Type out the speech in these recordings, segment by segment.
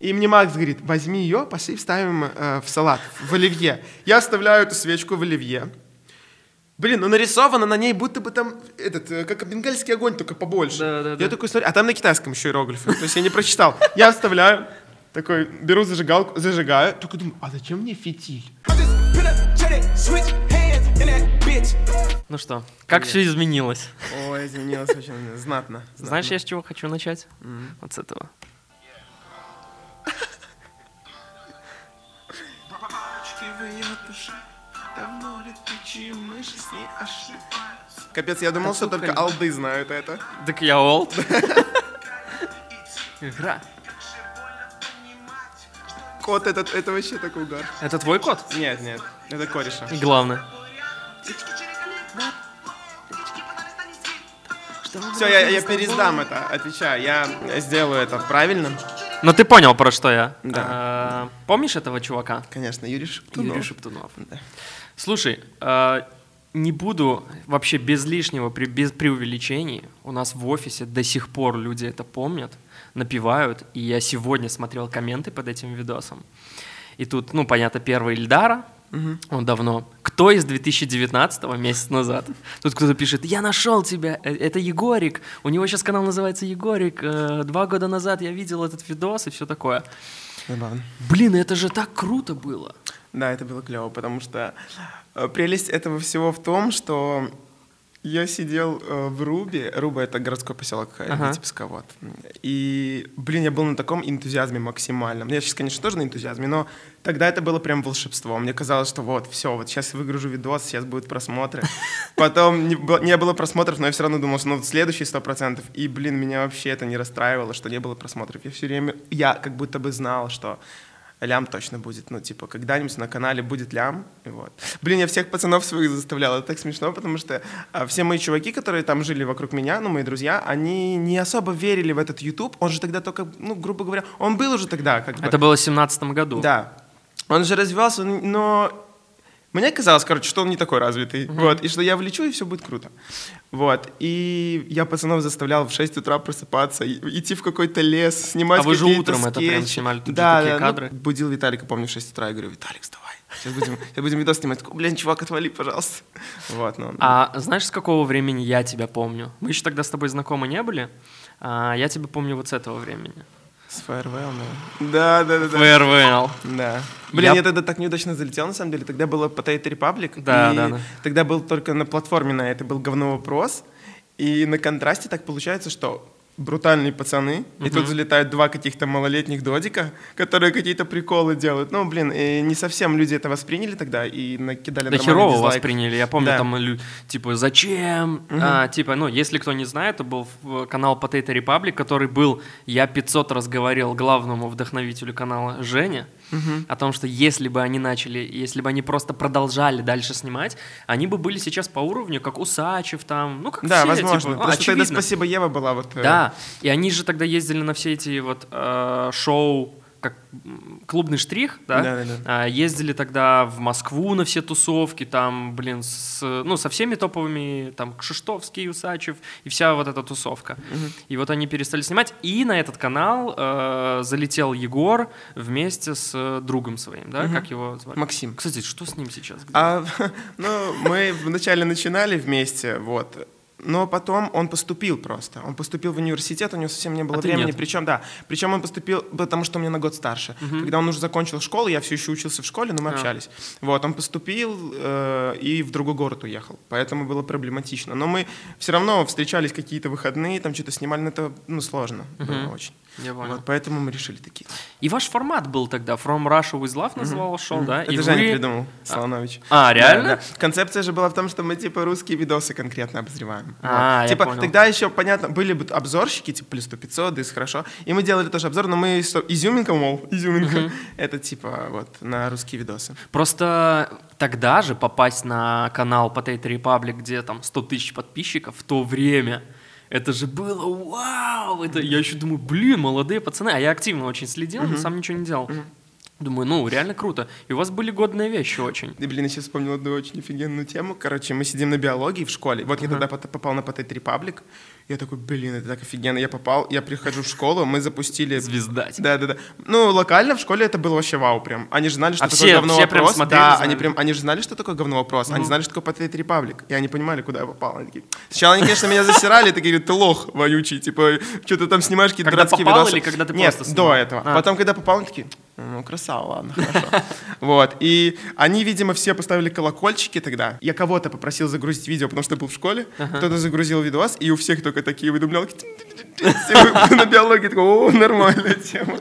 И мне Макс говорит, возьми ее, пошли вставим э, в салат, в оливье. Я вставляю эту свечку в оливье. Блин, ну нарисовано на ней будто бы там, этот, э, как бенгальский огонь, только побольше. Да, да, я да. такой смотрю, а там на китайском еще иероглифы, то есть я не прочитал. Я вставляю, такой, беру зажигалку, зажигаю, только думаю, а зачем мне фитиль? Ну что, как все изменилось? Ой, изменилось очень знатно. Знаешь, я с чего хочу начать? Вот с этого. Капец, я думал, что только алды знают это. Так я олд. Игра. Кот этот, это вообще такой угар. Это твой код? Нет, нет, это кореша. И главное. Все, я, я пересдам это, отвечаю. Я сделаю это правильно. Но ты понял, про что я. Да. А, Помнишь этого чувака? Конечно, Юрий Шептунов. Юрий Шептунов. Да. Слушай, а, не буду вообще без лишнего, при- без преувеличений. У нас в офисе до сих пор люди это помнят, напевают. И я сегодня смотрел комменты под этим видосом. И тут, ну, понятно, первый Ильдара, он давно. Кто из 2019 месяц назад? Тут кто-то пишет, я нашел тебя, э, это Егорик. У него сейчас канал называется Егорик. Э, Два года назад я видел этот видос и все такое. Блин, это же так круто было. Да, это было клево, потому что э, прелесть этого всего в том, что я сидел э, в Рубе. Руба — это городской поселок э, Ага. Витебска, вот. И, блин, я был на таком энтузиазме максимальном. Я сейчас, конечно, тоже на энтузиазме, но тогда это было прям волшебство. Мне казалось, что вот, все, вот сейчас выгружу видос, сейчас будут просмотры. Потом не, было- просмотров, но я все равно думал, что ну, вот следующий 100%. И, блин, меня вообще это не расстраивало, что не было просмотров. Я все время, я как будто бы знал, что лям точно будет. Ну, типа, когда-нибудь на канале будет лям. И вот. Блин, я всех пацанов своих заставлял. Это так смешно, потому что а, все мои чуваки, которые там жили вокруг меня, ну, мои друзья, они не особо верили в этот YouTube. Он же тогда только, ну, грубо говоря, он был уже тогда, как бы. Это было в 2017 году. Да. Он же развивался, но мне казалось, короче, что он не такой развитый. Вот. И что я влечу, и все будет круто. Вот. И я пацанов заставлял в 6 утра просыпаться, идти в какой-то лес, снимать А вы же утром это прям снимали, тут да, такие да, ну, кадры. будил Виталика, помню, в 6 утра. Я говорю, Виталик, вставай. Сейчас будем, сейчас будем видос снимать. Такой, Блин, чувак, отвали, пожалуйста. Вот, ну. А знаешь, с какого времени я тебя помню? Мы еще тогда с тобой знакомы не были. А я тебя помню вот с этого времени. С ну. Да, да, да, да. Farewell. Да. Блин, Я- я... тогда так неудачно залетел, на самом деле. Тогда было Potato Republic. Да, и да, да. Тогда был только на платформе на это был говно вопрос. И на контрасте так получается, что брутальные пацаны, и тут залетают два каких-то малолетних додика, которые какие-то приколы делают. Ну, блин, и не совсем люди это восприняли тогда и накидали Да нормальный херово дизлайк. восприняли. Я помню, Да. там, типа, зачем? А, типа, ну, если кто не знает, это был в- канал Potato Republic, который был, я 500 раз говорил главному вдохновителю канала Жене, о том, что если бы они начали, если бы они просто продолжали дальше снимать, они бы были сейчас по уровню, как Усачев там, ну, как Да, все, возможно. типа, ну, Просто тогда очевидно. спасибо Ева была вот... э, Да, и они же тогда ездили на все эти вот э, шоу, как клубный штрих, да? Да-да-да. А, ездили тогда в Москву на все тусовки, там, блин, с, ну, со всеми топовыми, там, Кшиштовский, Усачев и вся вот эта тусовка. И вот они перестали снимать, и на этот канал э, залетел Егор вместе с э, другом своим, да, как его звали? Максим. Кстати, что с ним сейчас? Где? А, ну, мы вначале начинали вместе, вот. Но потом он поступил просто. Он поступил в университет, у него совсем не было А времени. Причем, да, причем он поступил, потому что он меня на год старше. Когда он уже закончил школу, я все еще учился в школе, но мы А. общались. Вот, он поступил э, и в другой город уехал. Поэтому было проблематично. Но мы все равно встречались какие-то выходные, там что-то снимали, но это ну, сложно было очень. Я понял. Вот, поэтому мы решили такие. И ваш формат был тогда From Russia with Love называл шоу, да? Это и Женя вы- придумал, Солонович. А, реально? Да, да. Концепция же была в том, что мы типа русские видосы конкретно обозреваем. А, Вот. я Типа понял. тогда еще, понятно, были бы обзорщики, типа плюс 100 500, да хорошо. И мы делали тоже обзор, но мы что, изюминка, мол, изюминка. Это типа вот на русские видосы. Просто тогда же попасть на канал Potato Republic, где там 100 тысяч подписчиков, в то время, это же было вау! Это, я еще думаю, блин, молодые пацаны. А я активно очень следил, но сам ничего не делал. Думаю, ну, реально круто. И у вас были годные вещи очень. И, блин, я сейчас вспомнил одну очень офигенную тему. Короче, мы сидим на биологии в школе. Вот я тогда попал на Potato Republic. Я такой, блин, это так офигенно. Я попал, я прихожу в школу, мы запустили... Звезда. типа. Да, да, да. Ну, локально в школе это было вообще вау прям. Они же знали, что А такое все- говно все прям вопрос. смотрели, да, знали. они прям, они же знали, что такое говно вопрос. Они знали, что такое Potato Republic. И они понимали, куда я попал. Они такие... Сначала они, конечно, меня засирали, такие, говорят, ты лох вонючий, типа, что ты там снимаешь какие-то Когда дурацкие попал видосы. или когда ты Нет, до этого. А. Потом, когда попал, они такие, ну, красава, ладно, хорошо. Вот, и они, видимо, все поставили колокольчики тогда. Я кого-то попросил загрузить видео, потому что был в школе. Кто-то загрузил видос, и у всех только такие уведомлялки. Все На биологии такой, о, нормальная тема.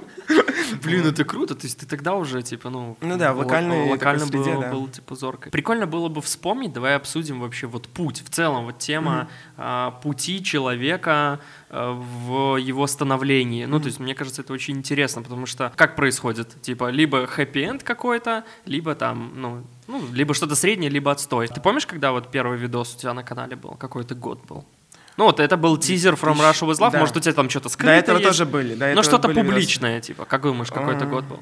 Блин, это круто. То есть ты тогда уже, типа, ну... Ну да, в ло- локальной локально был, да. был, типа, зоркой. Прикольно было бы вспомнить, давай обсудим вообще вот путь. В целом, вот тема а, пути человека в его становлении. Ну, то есть, мне кажется, это очень интересно, потому что как происходит? Типа, либо хэппи-энд какой-то, либо там, ну, ну, либо что-то среднее, либо отстой. Ты помнишь, когда вот первый видос у тебя на канале был? Какой это год был? Ну, вот это был тизер From Russia with Love, Да. может, у тебя там что-то скрыто До этого есть? тоже были. до Ну, этого что-то были видосы. публичное, типа. Как думаешь, какой это А. год был?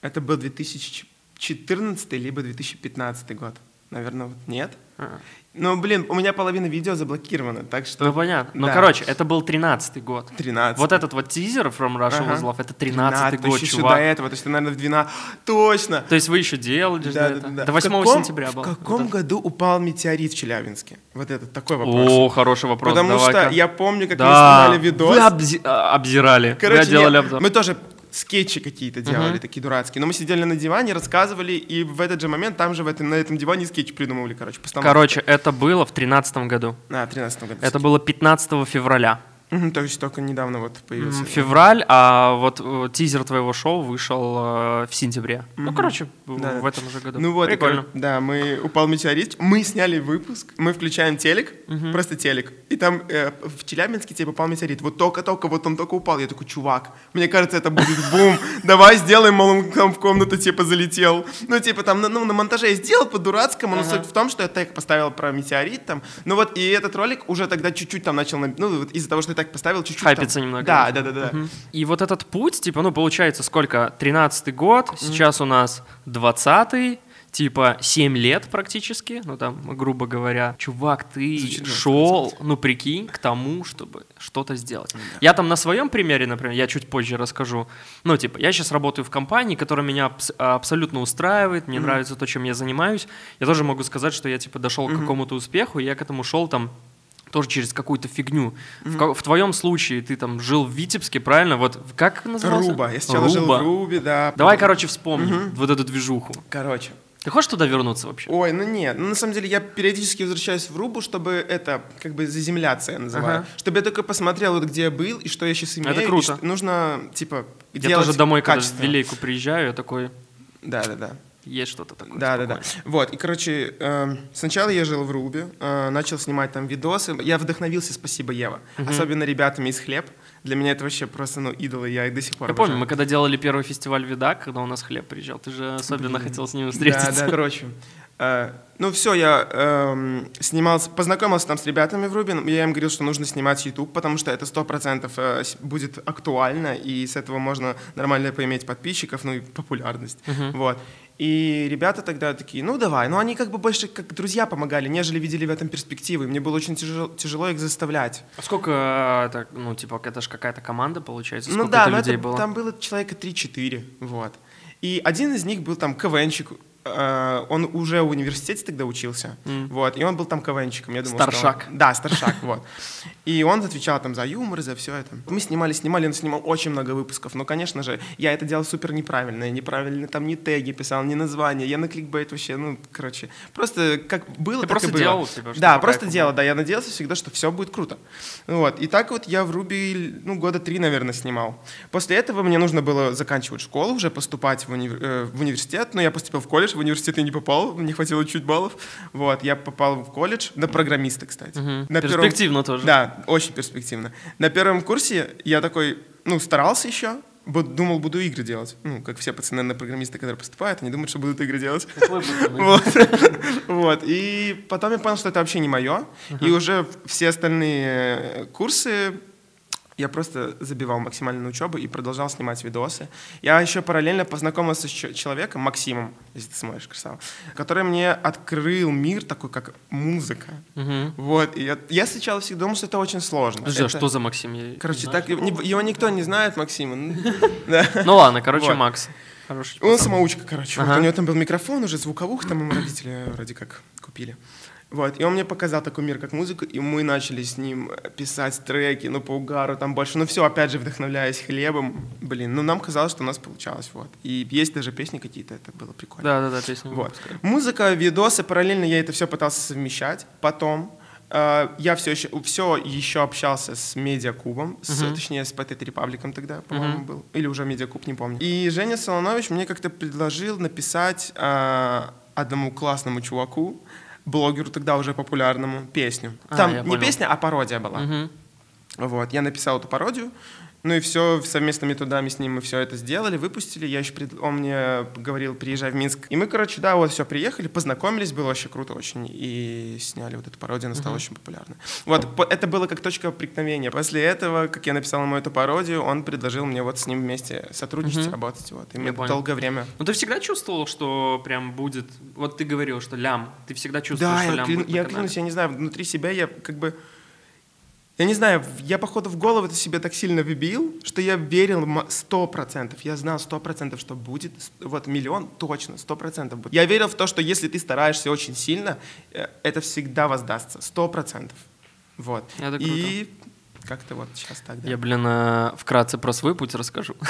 Это был 2014 либо 2015 год. Наверное, вот нет. А. Ну, блин, у меня половина видео заблокирована, так что... Ну, понятно. Ну, Да. короче, это был 13-й год. 13. Вот этот вот тизер From Russia Ага. with Love, это 13-й 13, год, еще чувак. до этого, то есть, ты, наверное, в 12... Точно! То есть вы еще делали же Да, это? да, да. До В 8 каком- сентября был. В каком Вот году упал метеорит в Челябинске? Вот этот такой вопрос. О, хороший вопрос. Потому что я помню, как мы Да. снимали видос. Вы обзи- а, обзирали. Короче, Вы делали обзор. мы тоже скетчи какие-то делали, Мгм. такие дурацкие. Но мы сидели на диване, рассказывали, и в этот же момент там же в этом, на этом диване скетч придумывали, короче, постановку. Короче, это было в 13 году. А, в 13 году. Это было 15 февраля. Мгм, То есть только недавно вот появился. Февраль, а вот э, тизер твоего шоу вышел э, в сентябре. Ну, короче, в- Да. в этом же году. Ну вот, и, Прикольно. короче, да, мы упал метеорит, мы сняли выпуск, мы включаем телек, просто телек, и там э, в Челябинске тебе попал метеорит. Вот только-только, вот он только упал. Я такой, чувак, мне кажется, это будет бум. Давай сделаем, мол, он к нам в комнату типа залетел. Ну, типа там, ну, на монтаже я сделал по-дурацкому, но суть в том, что я тег поставил про метеорит там. Ну вот, и этот ролик уже тогда чуть-чуть там начал, на- ну, вот из-за того, что так поставил, чуть-чуть там- Хайпится немного. Да, да, да, да. Мгм. И вот этот путь, типа, ну, получается, сколько? 13-й год, сейчас у нас 20-й, типа, 7 лет практически, ну, там, грубо говоря. Чувак, ты Звучит шел, ну, прикинь, к тому, чтобы что-то сделать. Я там на своем примере, например, я чуть позже расскажу. Ну, типа, я сейчас работаю в компании, которая меня абс- абсолютно устраивает, мне нравится то, чем я занимаюсь. Я тоже могу сказать, что я, типа, дошел к какому-то успеху, и я к этому шел там тоже через какую-то фигню. В, ка- в твоем случае ты там жил в Витебске, правильно? Вот как назывался? Руба. Я сначала жил Руба. в Рубе, да. Давай, короче, вспомним вот эту движуху. Короче. Ты хочешь туда вернуться вообще? Ой, ну нет, ну на самом деле я периодически возвращаюсь в Рубу, чтобы это, как бы заземляться я называю. Ага. Чтобы я только посмотрел, вот где я был и что я сейчас имею. Это круто. нужно, типа, Я тоже домой, когда в. Вилейку приезжаю, я такой, Да, да, да. Есть что-то такое. Да, да, да. спокойное. Вот, и, короче, эм, сначала я жил в Рубе, э, начал снимать там видосы. Я вдохновился, спасибо, Ева. Особенно ребятами из Хлеб. Для меня это вообще просто, ну, идолы, я их до сих пор Я помню, обожаю. мы когда делали первый фестиваль Вида, когда у нас хлеб приезжал, ты же особенно хотел с ним встретиться. Да, да, короче. э, ну все, я эм, снимался, познакомился там с ребятами в Рубин, я им говорил, что нужно снимать YouTube, потому что это сто процентов э, с- будет актуально, и с этого можно нормально поиметь подписчиков, ну и популярность. Вот. И ребята тогда такие, ну давай, ну они как бы больше как друзья помогали, нежели видели в этом перспективы. и Мне было очень тяжело, тяжело их заставлять. А сколько, это, ну, типа, это же какая-то команда, получается? Сколько Ну да, но людей это- было? там было человека 3-4, вот. И один из них был там КВНчик, э, он уже в университете тогда учился, вот, и он был там КВНчиком, я думал, что он- Старшак. Да, старшак, вот. И он отвечал там за юмор, за все это. Мы снимали, снимали, он снимал очень много выпусков, но, конечно же, я это делал супер неправильно, я неправильно там ни теги писал, ни названия, я на кликбейт вообще, ну, короче, просто как было, Ты так просто и было. делал, типа, чтобы Да, просто делал, да, я надеялся всегда, что все будет круто. Вот, и так вот я в Руби, ну, года три, наверное, снимал. После этого мне нужно было заканчивать школу, уже поступать в, уни- э, в университет, но я поступил в колледж, в университет я не попал, не хватило чуть баллов. Вот, я попал в колледж, на программиста, кстати. Мгм. На первом- Перспективно тоже. Да, очень перспективно. На первом курсе я такой, ну, старался еще, думал, буду игры делать. Ну, как все пацаны на программисты, которые поступают, они думают, что будут игры делать. Вот. И потом я понял, что это вообще не мое. И уже все остальные курсы я просто забивал максимально на учебу и продолжал снимать видосы. Я еще параллельно познакомился с человеком, Максимом, если ты смотришь, красава, который мне открыл мир такой, как музыка. Мгм. Вот, и я, я сначала всегда думал, что это очень сложно. Подожди, а Это- что за Максим? Я Короче, знаю. так его никто не знает, Максима. Ну, ладно, короче. Макс. Хороший Он самоучка, короче. Вот у него там был микрофон, уже звуковух, там ему родители вроде как купили. Вот, и он мне показал такой мир, как музыку, и мы начали с ним э, писать треки, ну, по угару там больше, ну, все, опять же, вдохновляясь хлебом, блин, ну, нам казалось, что у нас получалось, вот. И есть даже песни какие-то, это было прикольно. Да-да-да, песня. Вот. Музыка, видосы, параллельно я это все пытался совмещать. Потом э, я все еще, все еще общался с Медиакубом, с, Мгм. точнее, с Potato Republic тогда, по-моему, Мгм. был. Или уже Медиакуб, не помню. И Женя Солонович мне как-то предложил написать э, одному классному чуваку, блогеру тогда уже популярному, песню. А, Там я не понял. песня, а пародия была. Мгм. Вот, я написал эту пародию, ну и все, совместными трудами с ним мы все это сделали, выпустили. Я еще пред... Он мне говорил, приезжай в Минск. И мы, короче, да, вот все, приехали, познакомились, было вообще круто очень. И сняли вот эту пародию, она стала очень популярной. Вот, это было как точка преткновения. После этого, как я написал ему эту пародию, он предложил мне вот с ним вместе сотрудничать, Мгм. работать. Вот. И мы долгое время... Ну ты всегда чувствовал, что прям будет... Вот ты говорил, что лям. Ты всегда чувствовал, Да, что я, лям клянусь, будет я клянусь, я не знаю, внутри себя я как бы... Я не знаю, я, походу, в голову это себе так сильно вбил, что я верил м- сто процентов. Я знал сто процентов, что будет. Вот миллион точно, сто процентов будет. Я верил в то, что если ты стараешься очень сильно, э, это всегда воздастся. Сто процентов. Вот. Это И как-то вот сейчас так, да. Я, блин, э, вкратце про свой путь расскажу.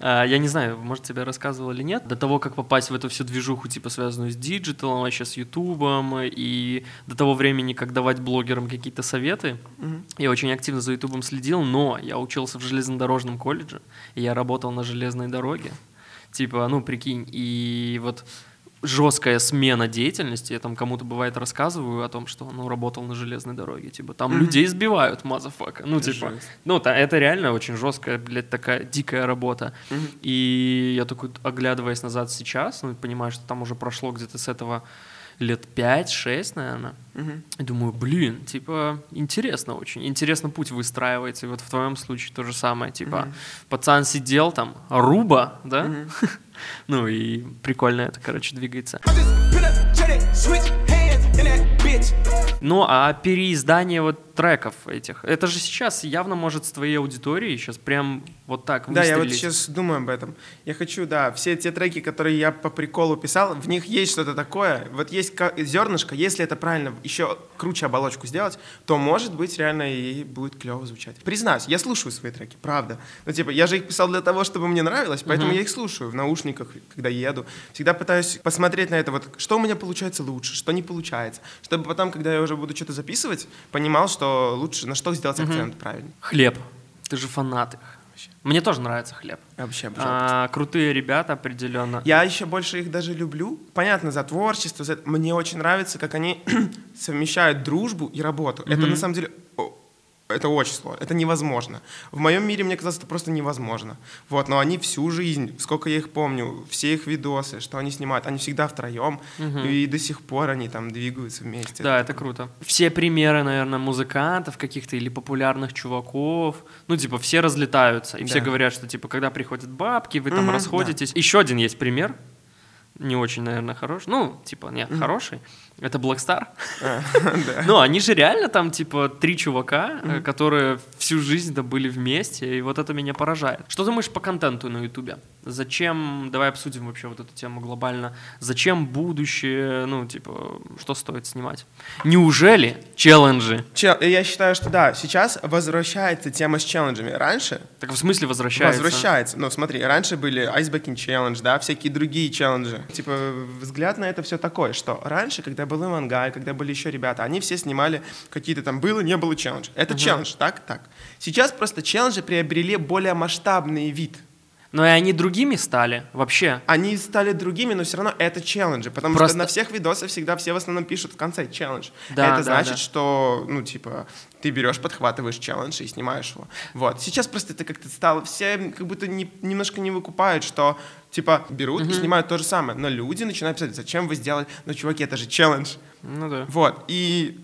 А, Я не знаю, может, тебе рассказывал или нет. До того, как попасть в эту всю движуху, типа, связанную с диджиталом, вообще с ютубом, и до того времени, как давать блогерам какие-то советы, я очень активно за ютубом следил, но я учился в железнодорожном колледже, и я работал на железной дороге. Типа, ну, прикинь, и вот жесткая смена деятельности, я там кому-то бывает рассказываю о том, что, ну, работал на железной дороге, типа, там людей сбивают, motherfucker, ну, типа, Жесть. ну, та- это реально очень жесткая, блядь, такая дикая работа. Мгм. И я такой, оглядываясь назад сейчас, ну, понимаю, что там уже прошло где-то с этого лет 5-6, наверное. Мгм. И думаю, блин, типа, интересно очень. Интересно путь выстраивается. И вот в твоем случае то же самое. Типа, Мгм. пацан сидел там, руба, да? Мгм. Ну и прикольно это, короче, двигается. Ну, а переиздание вот треков этих, это же сейчас явно может с твоей аудиторией сейчас прям вот так Да, я вот выстрелить. сейчас думаю об этом. Я хочу, да, все те треки, которые я по приколу писал, в них есть что-то такое. Вот есть зернышко, если это правильно еще круче оболочку сделать, то, может быть, реально и будет клево звучать. Признаюсь, я слушаю свои треки, правда. Ну, типа, я же их писал для того, чтобы мне нравилось, поэтому Мгм. я их слушаю в наушниках, когда еду. Всегда пытаюсь посмотреть на это, вот, что у меня получается лучше, что не получается. Чтобы потом, когда я уже буду что-то записывать, понимал, что лучше, на что сделать Мгм. акцент правильно. Хлеб. Ты же фанат их. Мне тоже нравится хлеб. Вообще обожаю. А, крутые ребята определенно. Я еще больше их даже люблю. Понятно, за творчество. За... Мне очень нравится, как они совмещают дружбу и работу. Это Мгм. на самом деле это очень сложно. Это невозможно. В моем мире, мне казалось, это просто невозможно. Вот, но они всю жизнь, сколько я их помню, все их видосы, что они снимают, они всегда втроем, Мгм. и до сих пор они там двигаются вместе. Да, это круто. Все примеры, наверное, музыкантов каких-то или популярных чуваков, ну, типа, все разлетаются. И все Да. говорят, что, типа, когда приходят бабки, вы там Мгм, расходитесь. Еще один есть пример. Не очень, наверное, хороший. Ну, типа, нет, хороший. Это Black Star. А, да. Ну, они же реально там, типа, три чувака, э, которые всю жизнь-то были вместе, и вот это меня поражает. Что думаешь по контенту на Ютубе? Зачем, давай обсудим вообще вот эту тему глобально, зачем будущее, ну, типа, что стоит снимать? Неужели челленджи? Чел- Я считаю, что да, сейчас возвращается тема с челленджами. Раньше Так в смысле возвращается? Возвращается. Ну, смотри, раньше были Icebreaking Challenge, да, всякие другие челленджи. Типа, взгляд на это все такое, что раньше, когда был Ивангай, когда были еще ребята, они все снимали какие-то там было, не было челлендж. Это челлендж, так, так. Сейчас просто челленджи приобрели более масштабный вид. Но и они другими стали вообще. Они стали другими, но все равно это челленджи, потому Просто- что на всех видосах всегда все в основном пишут в конце челлендж. Да, это да, значит, да. что, ну, типа, ты берешь, подхватываешь челлендж и снимаешь его. Вот. Сейчас просто это как-то стало, все как будто не- немножко не выкупают, что, типа, берут и снимают то же самое. Но люди начинают писать, зачем вы сделали? Ну, чуваки, это же челлендж. Ну да. Вот. И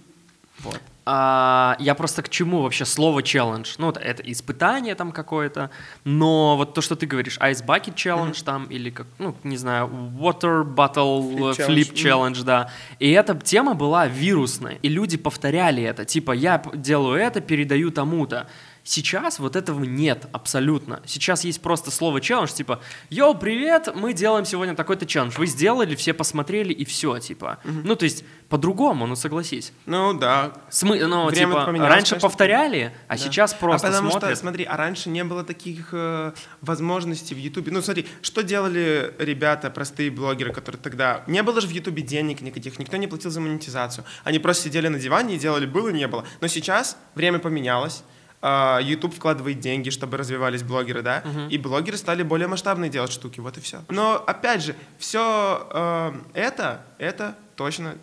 вот. А, я просто к чему вообще слово челлендж? Ну, это испытание там какое-то, но вот то, что ты говоришь, Ice Bucket Challenge там, или как, ну, не знаю, Water Bottle Flip э, Flip challenge. Challenge, да. И эта тема была вирусной, и люди повторяли это, типа, я делаю это, передаю тому-то. Сейчас вот этого нет абсолютно. Сейчас есть просто слово челлендж, типа, йоу, привет, мы делаем сегодня такой-то челлендж. Вы сделали, все посмотрели, и все, типа. Ну, то есть, по-другому, ну, согласись. Ну да. Смы... Ну, Время типа, раньше конечно. повторяли, а Да. сейчас просто а потому смотрят. что, смотри, а раньше не было таких э, возможностей в Ютубе. Ну, смотри, что делали ребята, простые блогеры, которые тогда... Не было же в Ютубе денег никаких, никто не платил за монетизацию. Они просто сидели на диване и делали было, не было. Но сейчас время поменялось. А, YouTube вкладывает деньги, чтобы развивались блогеры, да, и блогеры стали более масштабные делать штуки, вот и все. Но опять же, все это, это точно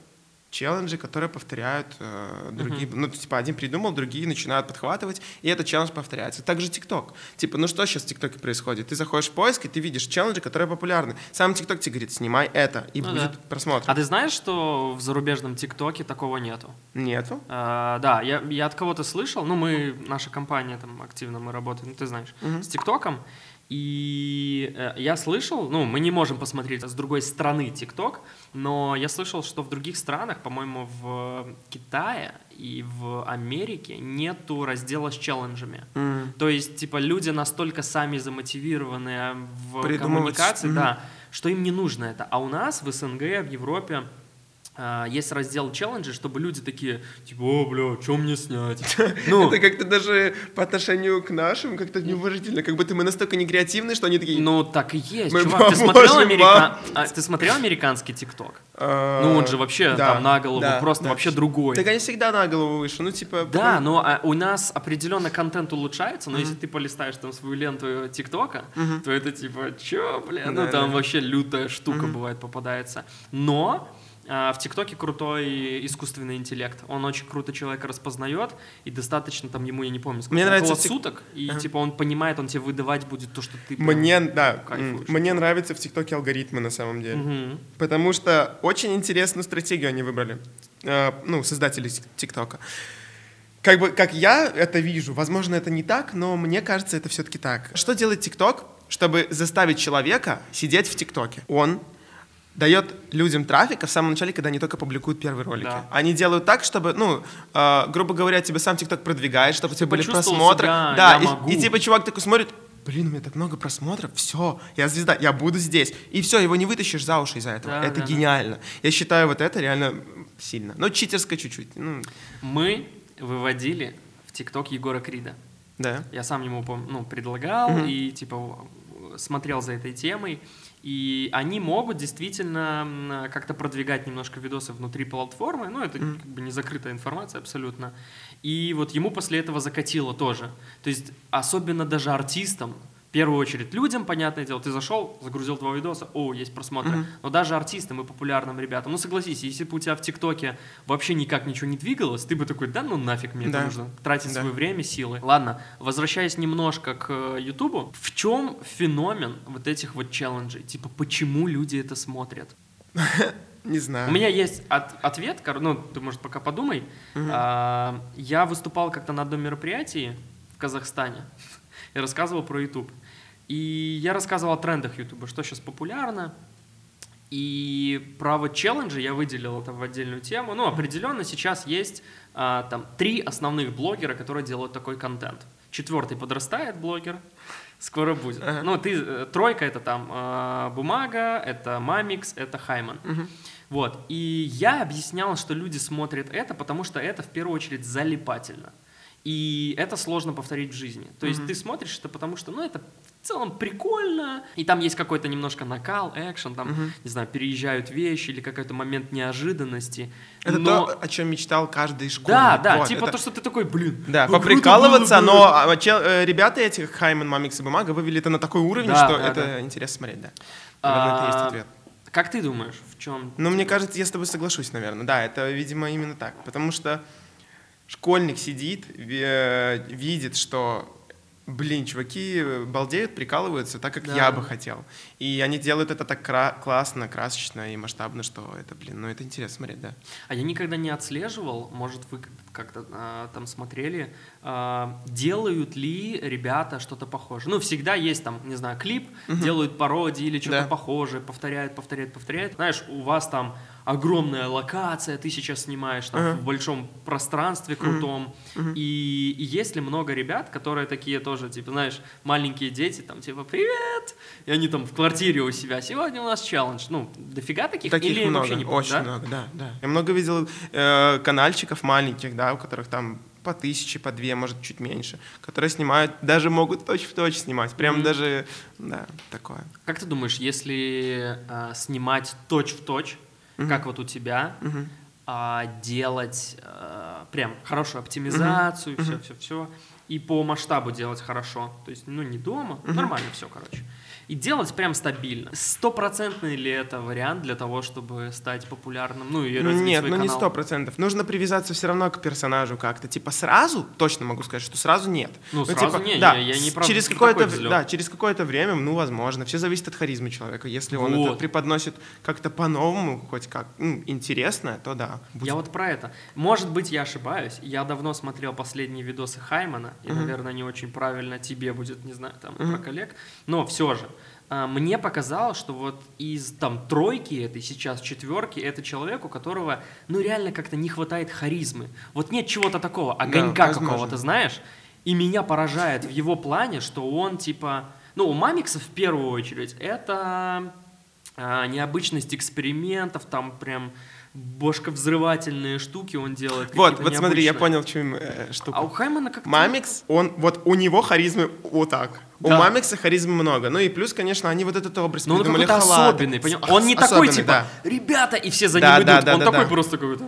челленджи, которые повторяют э, другие. Ну, типа, один придумал, другие начинают подхватывать, и этот челлендж повторяется. Также ТикТок. Типа, ну что сейчас в ТикТоке происходит? Ты заходишь в поиск, и ты видишь челленджи, которые популярны. Сам ТикТок тебе говорит, снимай это, и Ну будет да. просмотр. А ты знаешь, что в зарубежном ТикТоке такого нету? Нету? А, да, я, я от кого-то слышал, ну, мы, наша компания там активно, мы работаем, ну, ты знаешь, с ТикТоком, и э, я слышал, ну, мы не можем посмотреть с другой стороны ТикТок, но я слышал, что в других странах, по-моему, в Китае и в Америке нету раздела с челленджами. М. То есть, типа, люди настолько сами замотивированы в коммуникации, мгм. да, что им не нужно это. А у нас в СНГ, в Европе есть раздел челленджи, чтобы люди такие, типа, о, бля, что мне снять? Ну, Это как-то даже по отношению к нашим как-то неуважительно. Как будто мы настолько не креативны, что они такие... ну так и есть, Мы чувак. Ты поможем смотрел, вам. америка... а, ты смотрел американский ТикТок? э, Ну, он же вообще да, там на голову, да, просто да. вообще другой. Так они всегда на голову выше, ну типа... Да, потом- но а, у нас определенно контент улучшается, но если ты полистаешь там свою ленту ТикТока, то это типа, чё, бля, ну там вообще лютая штука бывает попадается. Но а, в ТикТоке крутой искусственный интеллект. Он очень круто человека распознает, и достаточно там ему, я не помню, сколько, Мне около нравится в Тик- суток, и Ага. типа он понимает, он тебе выдавать будет то, что ты... прям Мне, да, кайфуешь. мне нравятся в ТикТоке алгоритмы на самом деле. Мгм. Потому что очень интересную стратегию они выбрали. Э, ну, создатели Тик- ТикТока. Как бы, как я это вижу, возможно, это не так, но мне кажется, это все-таки так. Что делает ТикТок, чтобы заставить человека сидеть в ТикТоке? Он дает людям трафика в самом начале, когда они только публикуют первые ролики. Да. Они делают так, чтобы, ну, э, грубо говоря, тебе сам ТикТок продвигает, чтобы у тебя были просмотры. себя, да, и- могу. и, типа чувак такой смотрит, блин, у меня так много просмотров, все, я звезда, я буду здесь. И все, его не вытащишь за уши из-за этого. Да, это да, да. гениально. Я считаю, вот это реально сильно. Но читерское чуть-чуть. Ну, Мы выводили в ТикТок Егора Крида. да. Я сам ему ну, предлагал Мгм. и типа смотрел за этой темой. И они могут действительно как-то продвигать немножко видосы внутри платформы. Ну, это Мгм. как бы не закрытая информация абсолютно. И вот ему после этого закатило тоже. То есть особенно даже артистам, в первую очередь людям, понятное дело, ты зашел, загрузил два видоса, о, есть просмотры. Мгм. Но даже артистам и популярным ребятам, ну согласись, если бы у тебя в ТикТоке вообще никак ничего не двигалось, ты бы такой, да ну нафиг мне Да. это нужно, тратить Да. свое время, силы. Ладно, возвращаясь немножко к э, Ютубу, в чем феномен вот этих вот челленджей? Типа, почему люди это смотрят? Не знаю. У меня есть от- ответ, ну, ты, может, пока подумай. А, я выступал как-то на одном мероприятии в Казахстане и рассказывал про YouTube. И я рассказывал о трендах YouTube, что сейчас популярно. И про вот челленджи я выделил это в отдельную тему. Ну, определенно сейчас есть а, там три основных блогера, которые делают такой контент. Четвертый подрастает блогер, скоро будет. Ага. Ну, ты, э, тройка это там а, Бумага, это Мамикс, это Хайман. Вот. И я объяснял, что люди смотрят это, потому что это в первую очередь залипательно. И это сложно повторить в жизни. То есть ты смотришь это потому, что, ну, это в целом прикольно, и там есть какой-то немножко накал, экшен, там, не знаю, переезжают вещи или какой-то момент неожиданности. Это Но- то, о чем мечтал каждый школьник. Да, да, Вот, типа это- то, что ты такой, блин. Да, ну, поприкалываться, было но а, чел- э, ребята этих, Хайман, Мамикс и Бумага, вывели это на такой уровень, Да, что да, это да. интересно смотреть, да. Наверное, это есть А, ответ. Как ты думаешь, в чем? Ну, мне кажется, я с тобой соглашусь, наверное. Да, это, видимо, именно так. Потому что школьник сидит, ви- видит, что блин, чуваки балдеют, прикалываются так, как Да. я бы хотел. И они делают это так кра- классно, красочно и масштабно, что это, блин, ну это интересно смотреть, да. А я никогда не отслеживал, может, вы как-то а, там смотрели, а, делают ли ребята что-то похожее. Ну, всегда есть там, не знаю, клип, делают пародии или что-то Да. похожее, повторяют, повторяют, повторяют. Знаешь, у вас там огромная локация, ты сейчас снимаешь там Ага. в большом пространстве крутом. И, и есть ли много ребят, которые такие тоже, типа, знаешь, маленькие дети, там, типа, привет! И они там в квартире у себя, сегодня у нас челлендж. Ну, дофига таких? Таких или много, вообще не очень да? много, да, да. Я много видел э, канальчиков маленьких, да, у которых там по тысяче, по две, может, чуть меньше, которые снимают, даже могут точь-в-точь снимать, прям Мгм. даже, да, такое. Как ты думаешь, если а, снимать точь в точь, как вот у тебя, Мгм. а, делать а, прям хорошую оптимизацию, все, все, все, и по масштабу делать хорошо, то есть, ну, не дома, нормально все, короче. И делать прям стабильно. Стопроцентный ли это вариант для того, чтобы стать популярным? Ну, и развить Нет, свой ну не канал? сто процентов. Нужно привязаться все равно к персонажу как-то. Типа сразу, точно могу сказать, что сразу нет. Ну, типа, сразу не, да, я- я не через какое-то, да, через какое-то время, ну, возможно. Все зависит от харизмы человека. Если он это Вот. преподносит как-то по-новому, хоть как ну, интересно, то да. будет. Я вот про это. Может быть, я ошибаюсь. Я давно смотрел последние видосы Хаймана, и, наверное, не очень правильно тебе будет, не знаю, там, про коллег. Но все же, мне показалось, что вот из там тройки этой сейчас четверки, это человек, у которого, ну, реально как-то не хватает харизмы. Вот нет чего-то такого, огонька возможно. какого-то, знаешь? И меня поражает в его плане, что он, типа... Ну, у Мамикса в первую очередь это а, необычность экспериментов, там прям бошковзрывательные штуки он делает. Вот, вот смотри, я понял, в чем э, штука. А у Хаймана как-то... Мамикс, он, вот у него харизмы вот так. У Да. Мамикса харизмы много. Ну и плюс, конечно, они вот этот образ Ну, он придумали какой-то халат. особенный? Ос- Он не такой, типа, да. ребята, и все за Да, ним да, идут. да, он да, такой да. просто какой-то,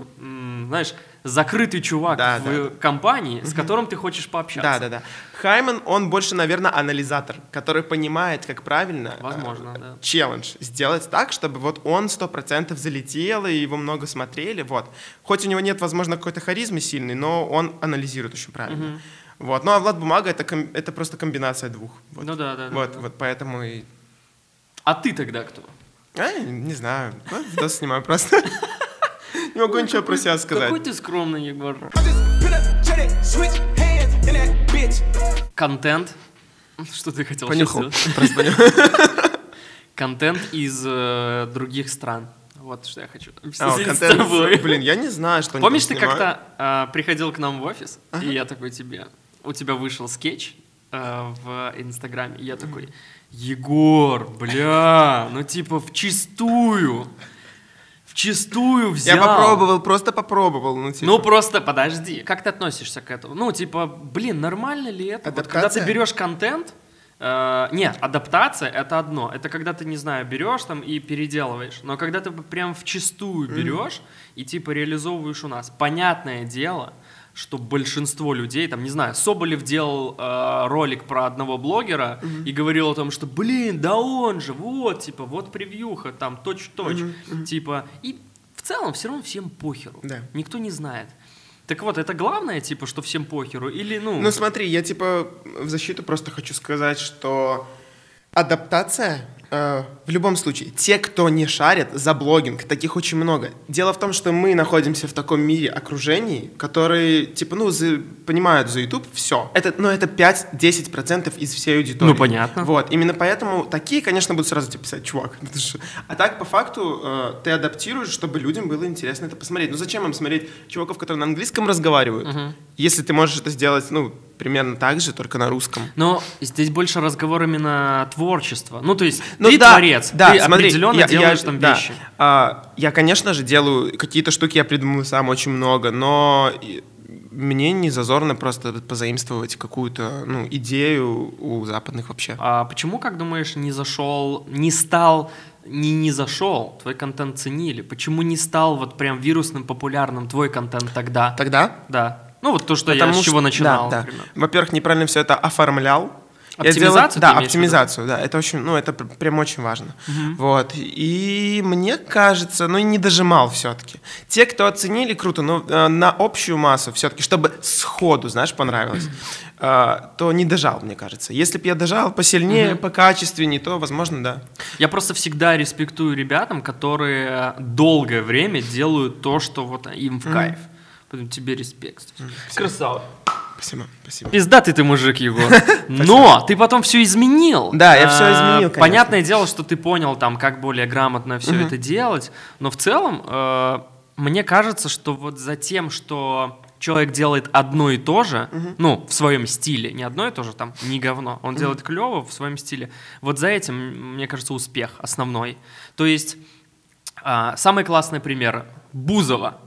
знаешь, закрытый чувак Да, в да, компании, с которым ты хочешь пообщаться. Да, да, да. Хайман, он больше, наверное, анализатор, который понимает, как правильно э, Возможно, да. челлендж сделать так, чтобы вот он сто процентов залетел, и его много смотрели, вот. Хоть у него нет, возможно, какой-то харизмы сильной, но он анализирует очень правильно. Вот. Ну а Влад Бумага это, ком- это просто комбинация двух. Вот. Ну да, да, да, Вот, да. вот поэтому и. А ты тогда кто? А, не знаю. Ну, видос снимаю просто. Не могу ничего про себя сказать. Какой ты скромный, Егор. Контент. Что ты хотел Понюхал. Контент из э, других стран. Вот что я хочу А, с тобой. Блин, я не знаю, что Помнишь, ты как-то а, приходил к нам в офис, и я такой тебе, у тебя вышел скетч а, в Инстаграме, и я такой, Егор, бля, ну типа вчистую взял. Я попробовал, просто попробовал. Ну, типа. Ну просто подожди, как ты относишься к этому? Ну типа, блин, нормально ли это? Вот когда ты берешь контент, э, нет, адаптация это одно. Это когда ты, не знаю, берешь там и переделываешь. Но когда ты прям вчистую берешь и типа реализовываешь у нас, понятное дело, что большинство людей, там, не знаю, Соболев делал э, ролик про одного блогера и говорил о том, что, блин, да он же, вот, типа, вот превьюха, там, точь-в-точь, типа, и в целом все равно всем похеру, Да. никто не знает. Так вот, это главное, типа, что всем похеру, или, ну... Ну смотри, я типа в защиту просто хочу сказать, что адаптация э, в любом случае, те, кто не шарит за блогинг, таких очень много. Дело в том, что мы находимся в таком мире окружений, которые, типа, ну, за- понимают за YouTube все. Это, ну, это 5-10% из всей аудитории. Ну, понятно. Вот, именно поэтому такие, конечно, будут сразу тебе писать, чувак. это же-». А так, по факту, э, ты адаптируешь, чтобы людям было интересно это посмотреть. Ну, зачем им смотреть чуваков, которые на английском разговаривают, если ты можешь это сделать, ну, примерно так же, только на русском. Но здесь больше разговор именно творчества. Ну, то есть, Ну ты да, творец, да, ты смотри, определенно я- делаешь я- там да. вещи. А, я, конечно же, делаю какие-то штуки, я придумываю сам очень много, но мне не зазорно просто позаимствовать какую-то ну, идею у западных вообще. А почему, как думаешь, не зашел, не стал, не, не зашел, твой контент ценили? Почему не стал вот прям вирусным, популярным твой контент тогда? Тогда? Да. Ну, вот то, что я Потому с чего что- начинал, да, да. Во-первых, неправильно все это оформлял. Я Оптимизацию да, имеешь в виду? оптимизацию, да, это очень, ну, это пр- прям очень важно. Вот, и мне кажется, ну, и не дожимал все-таки. Те, кто оценили, круто, но э, на общую массу все-таки, чтобы сходу, знаешь, понравилось, э, то не дожал, мне кажется. Если бы я дожал посильнее, покачественнее, то, возможно, да. Я просто всегда респектую ребятам, которые долгое время делают то, что вот им в кайф. Поэтому тебе респект. Красава. Спасибо, спасибо. Пиздатый ты мужик, Егор. Но ты потом все изменил. Да, я всё А, изменил, конечно. Понятное дело, что ты понял, там, как более грамотно все это делать. Но в целом, э, мне кажется, что вот за тем, что человек делает одно и то же, ну, в своем стиле, не одно и то же, там, не говно, он делает клево в своем стиле, вот за этим, мне кажется, успех основной. То есть, а, самый классный пример — Бузова.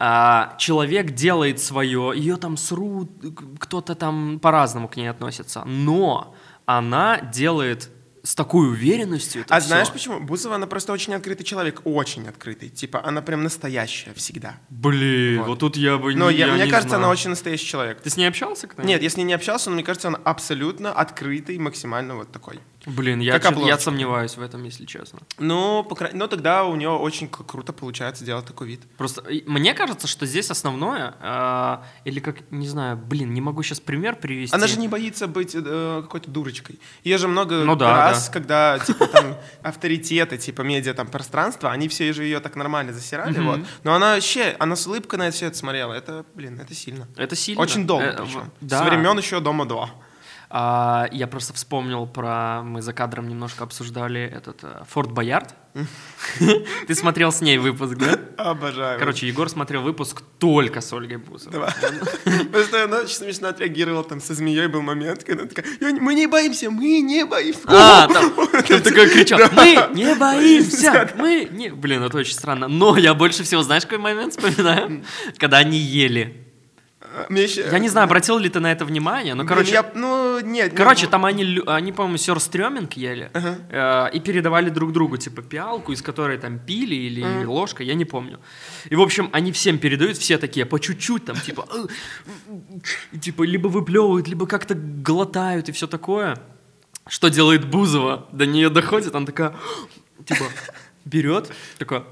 А, человек делает свое, ее там срут, кто-то там по-разному к ней относится, но она делает с такой уверенностью. А всё. знаешь почему? Бузова, она просто очень открытый человек, очень открытый. Типа, она прям настоящая всегда. Блин, вот, Вот. тут я бы Но не, я, я мне не кажется, знаю. она очень настоящий человек. Ты с ней общался когда Нет, я с ней не общался, но мне кажется, она абсолютно открытый, максимально вот такой. Блин, я, Как я сомневаюсь в этом, если честно. Ну, по крайней, ну тогда у нее очень круто получается делать такой вид. Просто мне кажется, что здесь основное, а, или как, не знаю, блин, не могу сейчас пример привести. Она же не боится быть э, какой-то дурочкой. Ее же много Ну да, раз, когда типа там авторитеты, типа медиа там пространство, они все же ее так нормально засирали, вот. Но она вообще, она с улыбкой на это все это смотрела. Это, блин, это сильно. Это сильно. Очень долго Э, причем. в- Да. С времен еще дома 2. А, я просто вспомнил про... Мы за кадром немножко обсуждали этот э, Форт Боярд. Ты смотрел с ней выпуск, да? Обожаю. Короче, Егор смотрел выпуск только с Ольгой Бузовой. Давай. Просто она очень смешно отреагировала, там со змеей был момент, когда она такая, «Я не- мы не боимся, мы не боимся. А, там такой кричал, мы не боимся, мы не... Блин, это очень странно. Но я больше всего, знаешь, какой момент вспоминаю? Когда они ели. Мне еще- Я не знаю, обратил ли ты на это внимание, но, Блин, короче, я- ну, нет. Короче, ну, там они, они по-моему, сёрстрёминг ели э, и передавали друг другу, типа, пиалку, из которой там пили или ложка, я не помню. И, в общем, они всем передают, все такие, по чуть-чуть, там, типа, «Э, типа, либо выплевывают, либо как-то глотают и все такое. Что делает Бузова? До нее доходит, она такая, типа, берет, такая,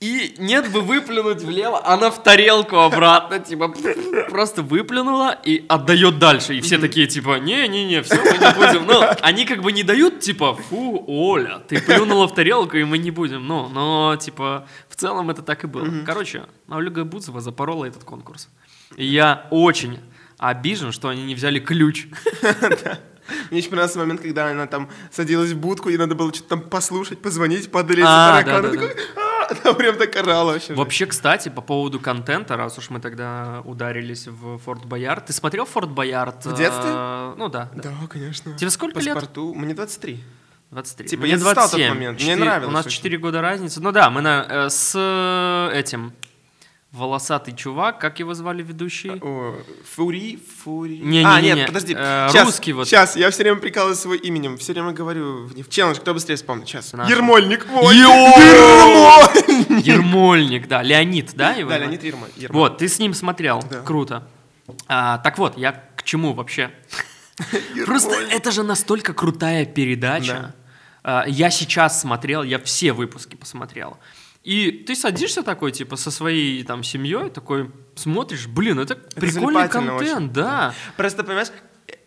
и нет бы выплюнуть влево, она в тарелку обратно, типа, просто выплюнула и отдает дальше. И все такие, типа, не-не-не, все, мы не будем. Ну, они как бы не дают, типа, фу, Оля, ты плюнула в тарелку, и мы не будем. Ну, но, типа, в целом это так и было. Короче, Ольга Бузова запорола этот конкурс. И я очень обижен, что они не взяли ключ. Мне еще понравился момент, когда она там садилась в будку, и надо было что-то там послушать, позвонить, подалить А, таракана. Она прям так орала вообще. Вообще, кстати, по поводу контента, раз уж мы тогда ударились в Форт Боярд. Ты смотрел Форт Боярд? В детстве? э, Ну да. да. Конечно. Тебе сколько лет? Мне 23. 23. Типа, Мне я застал тот 27. момент, мне Четыре- нравилось У нас очень. 4 года разницы. Ну да, мы на, э, с э, этим волосатый чувак, как его звали ведущий? О, Фури, Фури. Не-не-не-не, а, нет, подожди. э, Щас, русский вот. Сейчас, я все время прикалываюсь своим именем. Все время говорю в, челлендж, кто быстрее вспомнит. Сейчас. Наш. Ермольник. Вот. Ермольник! Ермольник, да. Леонид, да? его Да? Леонид Ермоль. Ермоль. Вот, ты с ним смотрел. Да. Круто. А, так вот, я к чему вообще? Просто это же настолько крутая передача. А, я сейчас смотрел, я все выпуски посмотрел. И ты садишься такой, типа, со своей там семьей, такой смотришь, блин, это, прикольный залипательно контент, очень. да. Просто, понимаешь,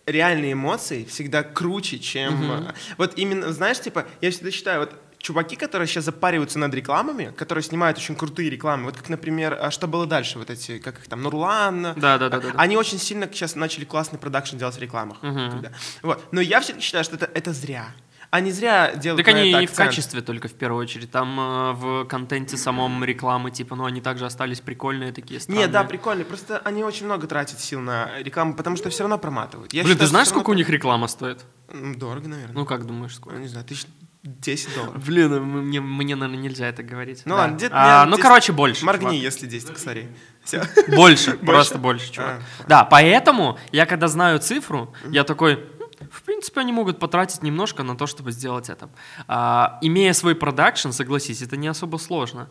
реальные эмоции всегда круче, чем... э, Вот именно, знаешь, типа, я всегда считаю, вот чуваки, которые сейчас запариваются над рекламами, которые снимают очень крутые рекламы, вот как, например, а что было дальше, вот эти, как их там, Нурлан, Да-да-да-да-да. а- они очень сильно сейчас начали классный продакшн делать в рекламах. когда. Вот. Но я все-таки считаю, что это, это зря. Они зря делают Так они это и в качестве только в первую очередь. Там э, в контенте самом рекламы, типа, ну они также остались прикольные такие странные. Нет, да, прикольно. Просто они очень много тратят сил на рекламу, потому что все равно проматывают. Я Блин, ты считаю, знаешь, что всё сколько у них реклама стоит? Дорого, наверное. Ну как думаешь, Ну, сколько? не знаю, тысяч 10 долларов. Блин, мне, мне, наверное, нельзя это говорить. Ну Да. ладно, где-то... А, не, ну, 10 короче, больше. Моргни, чувак. если 10 косарей. Все. Больше, просто больше, чувак. А, Да, поэтому я когда знаю цифру, я такой, «М, в принципе, они могут потратить немножко на то, чтобы сделать это. А, имея свой продакшн, согласись, это не особо сложно.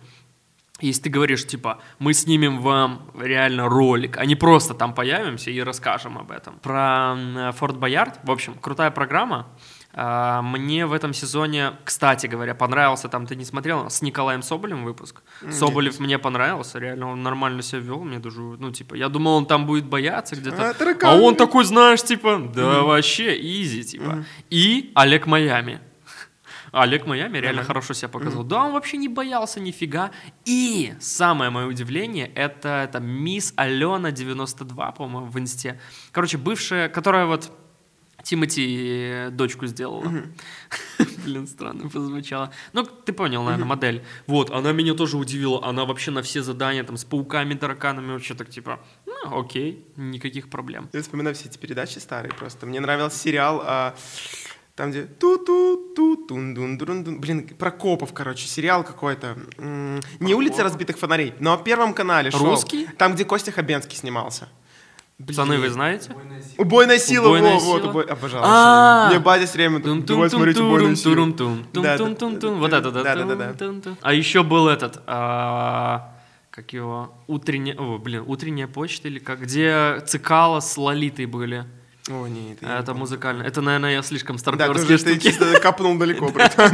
Если ты говоришь, типа, мы снимем вам реально ролик, а не просто там появимся и расскажем об этом. Про Форт Боярд, в общем, крутая программа. А, Мне в этом сезоне, кстати говоря, понравился, там ты не смотрел, с Николаем Соболем выпуск. Соболев мне понравился, реально, он нормально себя вел, мне даже, ну, типа, я думал, он там будет бояться где-то. А, А он такой, знаешь, типа, да вообще, изи, типа. И Олег Майами. Олег Майами реально хорошо себя показал. Да, он вообще не боялся нифига. И самое мое удивление, это, это мисс Алена 92, по-моему, в инсте. Короче, бывшая, которая вот Тимати э, дочку сделала. Блин, странно прозвучало. Ну, ты понял, наверное, модель. Вот, она меня тоже удивила. Она вообще на все задания там с пауками, тараканами вообще так типа, ну, окей, никаких проблем. Я вспоминаю все эти передачи старые просто. Мне нравился сериал, а, там где ту ту ту тун дун дун дун Блин, про копов, короче, сериал какой-то. Не улица разбитых фонарей, но на Первом канале шел. Русский? Там, где Костя Хабенский снимался. Пацаны, вы знаете? Убойная сила, Убойная во, вот, сила? убой- обожал. А. Мне батя все время такой, давай смотреть убойную силу. Да, да. Вот это, да. Да, да, да, да. А еще был этот, а, как его, утренняя, о, блин, утренняя почта или как, где Цикало с Лолитой были. О, не, это Это музыкально. Это, наверное, я слишком Да, старперские тоже ты штуки. чисто копнул далеко, братан.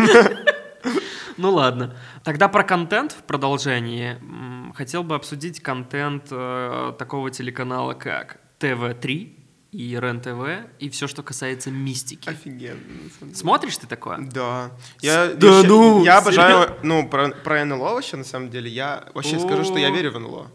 Ну ладно. Тогда про контент в продолжении. Хотел бы обсудить контент э, такого телеканала, как ТВ-3 и РЕН-ТВ, и все, что касается мистики. Офигенно. Смотришь ты такое? Да. Я, Да вообще- ну, Я обожаю, ну, про, про НЛО вообще, на самом деле, я вообще скажу, что я О. верю в НЛО.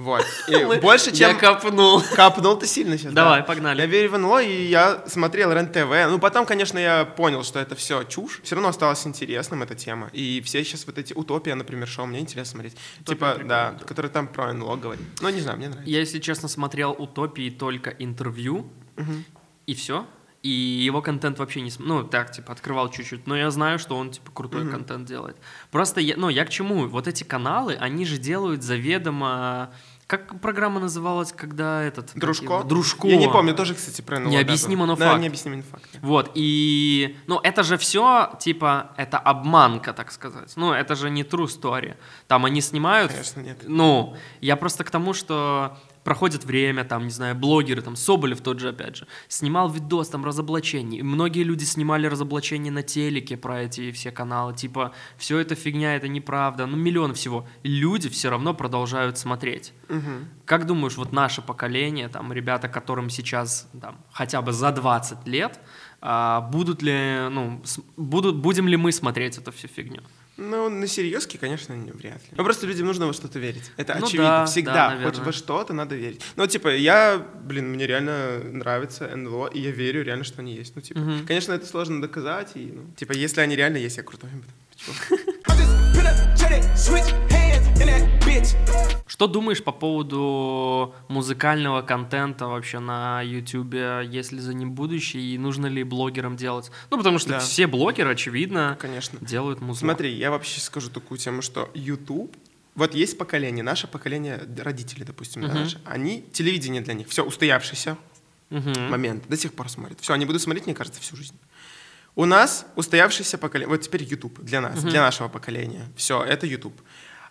Вот. И больше, чем... Я копнул. Капнул ты сильно сейчас. Давай, да. погнали. Я верю в НЛО, и я смотрел РЕН-ТВ. Ну, потом, конечно, я понял, что это все чушь. Все равно осталось интересным эта тема. И все сейчас вот эти «Утопия», например, шоу, мне интересно смотреть. типа, прикольно, да, который там про НЛО говорит. Ну, не знаю, мне нравится. Я, если честно, смотрел «Утопии» только интервью, и все. И его контент вообще не... Ну, так, типа, открывал чуть-чуть. Но я знаю, что он, типа, крутой контент делает. Просто, я, ну, я к чему? Вот эти каналы, они же делают заведомо... Как программа называлась, когда этот... как Дружко? его? Дружко. Я не помню, тоже, кстати, про НЛО. да, Необъяснимо, но Да, факт. необъяснимо, но факт. да. Вот, и, ну, это же все, типа, это обманка, так сказать. Ну, это же не true story. Там они снимают... Конечно, нет. Ну, я просто к тому, что проходит время, там, не знаю, блогеры, там, Соболев тот же, опять же, снимал видос, там, разоблачений. И многие люди снимали разоблачения на телеке про эти все каналы. Типа, все это фигня, это неправда. Ну, миллион всего. Люди все равно продолжают смотреть. Мгм. Как думаешь, вот наше поколение, там, ребята, которым сейчас там, хотя бы за 20 лет, а, будут ли, ну, будут, будем ли мы смотреть эту всю фигню? Ну, на серьезки, конечно, не, вряд ли. Ну, просто людям нужно во что-то верить. Это Ну очевидно. да, Всегда. да, Хоть во что-то надо верить. Ну, типа, я, блин, мне реально нравится НЛО, и я верю реально, что они есть. Ну, типа, Мгм. конечно, это сложно доказать. И, ну, типа, если они реально есть, я крутой. Почему? Bitch. Что думаешь по поводу музыкального контента вообще на YouTube? Есть ли за ним будущее и нужно ли блогерам делать? Ну, потому что Да. все блогеры, очевидно, Конечно. делают музыку. Смотри, я вообще скажу такую тему, что YouTube, вот есть поколение, наше поколение родителей, допустим, да, Мгм. наши, они, телевидение для них, все, устоявшийся Мгм. момент, до сих пор смотрят. Все, они будут смотреть, мне кажется, всю жизнь. У нас устоявшееся поколение, вот теперь YouTube для нас, для нашего поколения. Все, это YouTube.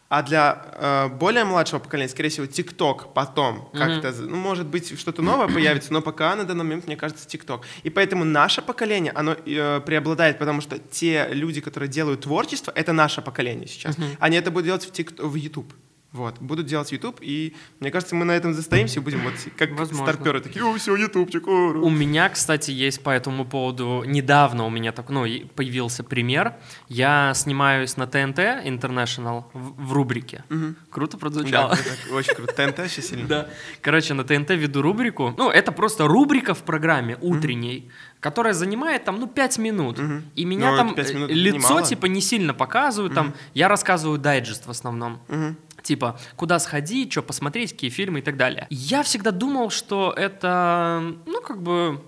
А для э, более младшего поколения, скорее всего, TikTok потом как-то, ну, может быть, что-то новое появится, но пока на данный момент, мне кажется, TikTok. И поэтому наше поколение, оно э, преобладает, потому что те люди, которые делают творчество, это наше поколение сейчас. Они это будут делать в, TikTok, в YouTube. Вот, будут делать YouTube, и мне кажется, мы на этом застоимся и будем вот как Возможно. старперы такие, о, все, ютубчик, ура». У меня, кстати, есть по этому поводу, недавно у меня так, ну, появился пример. Я снимаюсь на ТНТ International в, в рубрике. Круто Да, прозвучало. это очень круто. ТНТ очень сильно. Да. Короче, на ТНТ веду рубрику. Ну, это просто рубрика в программе утренней, которая занимает там, ну, 5 минут. И меня Ну, там э, лицо, немало. типа, не сильно показывают. Там я рассказываю дайджест в основном. Типа, куда сходить, что посмотреть, какие фильмы и так далее. Я всегда думал, что это, ну, как бы,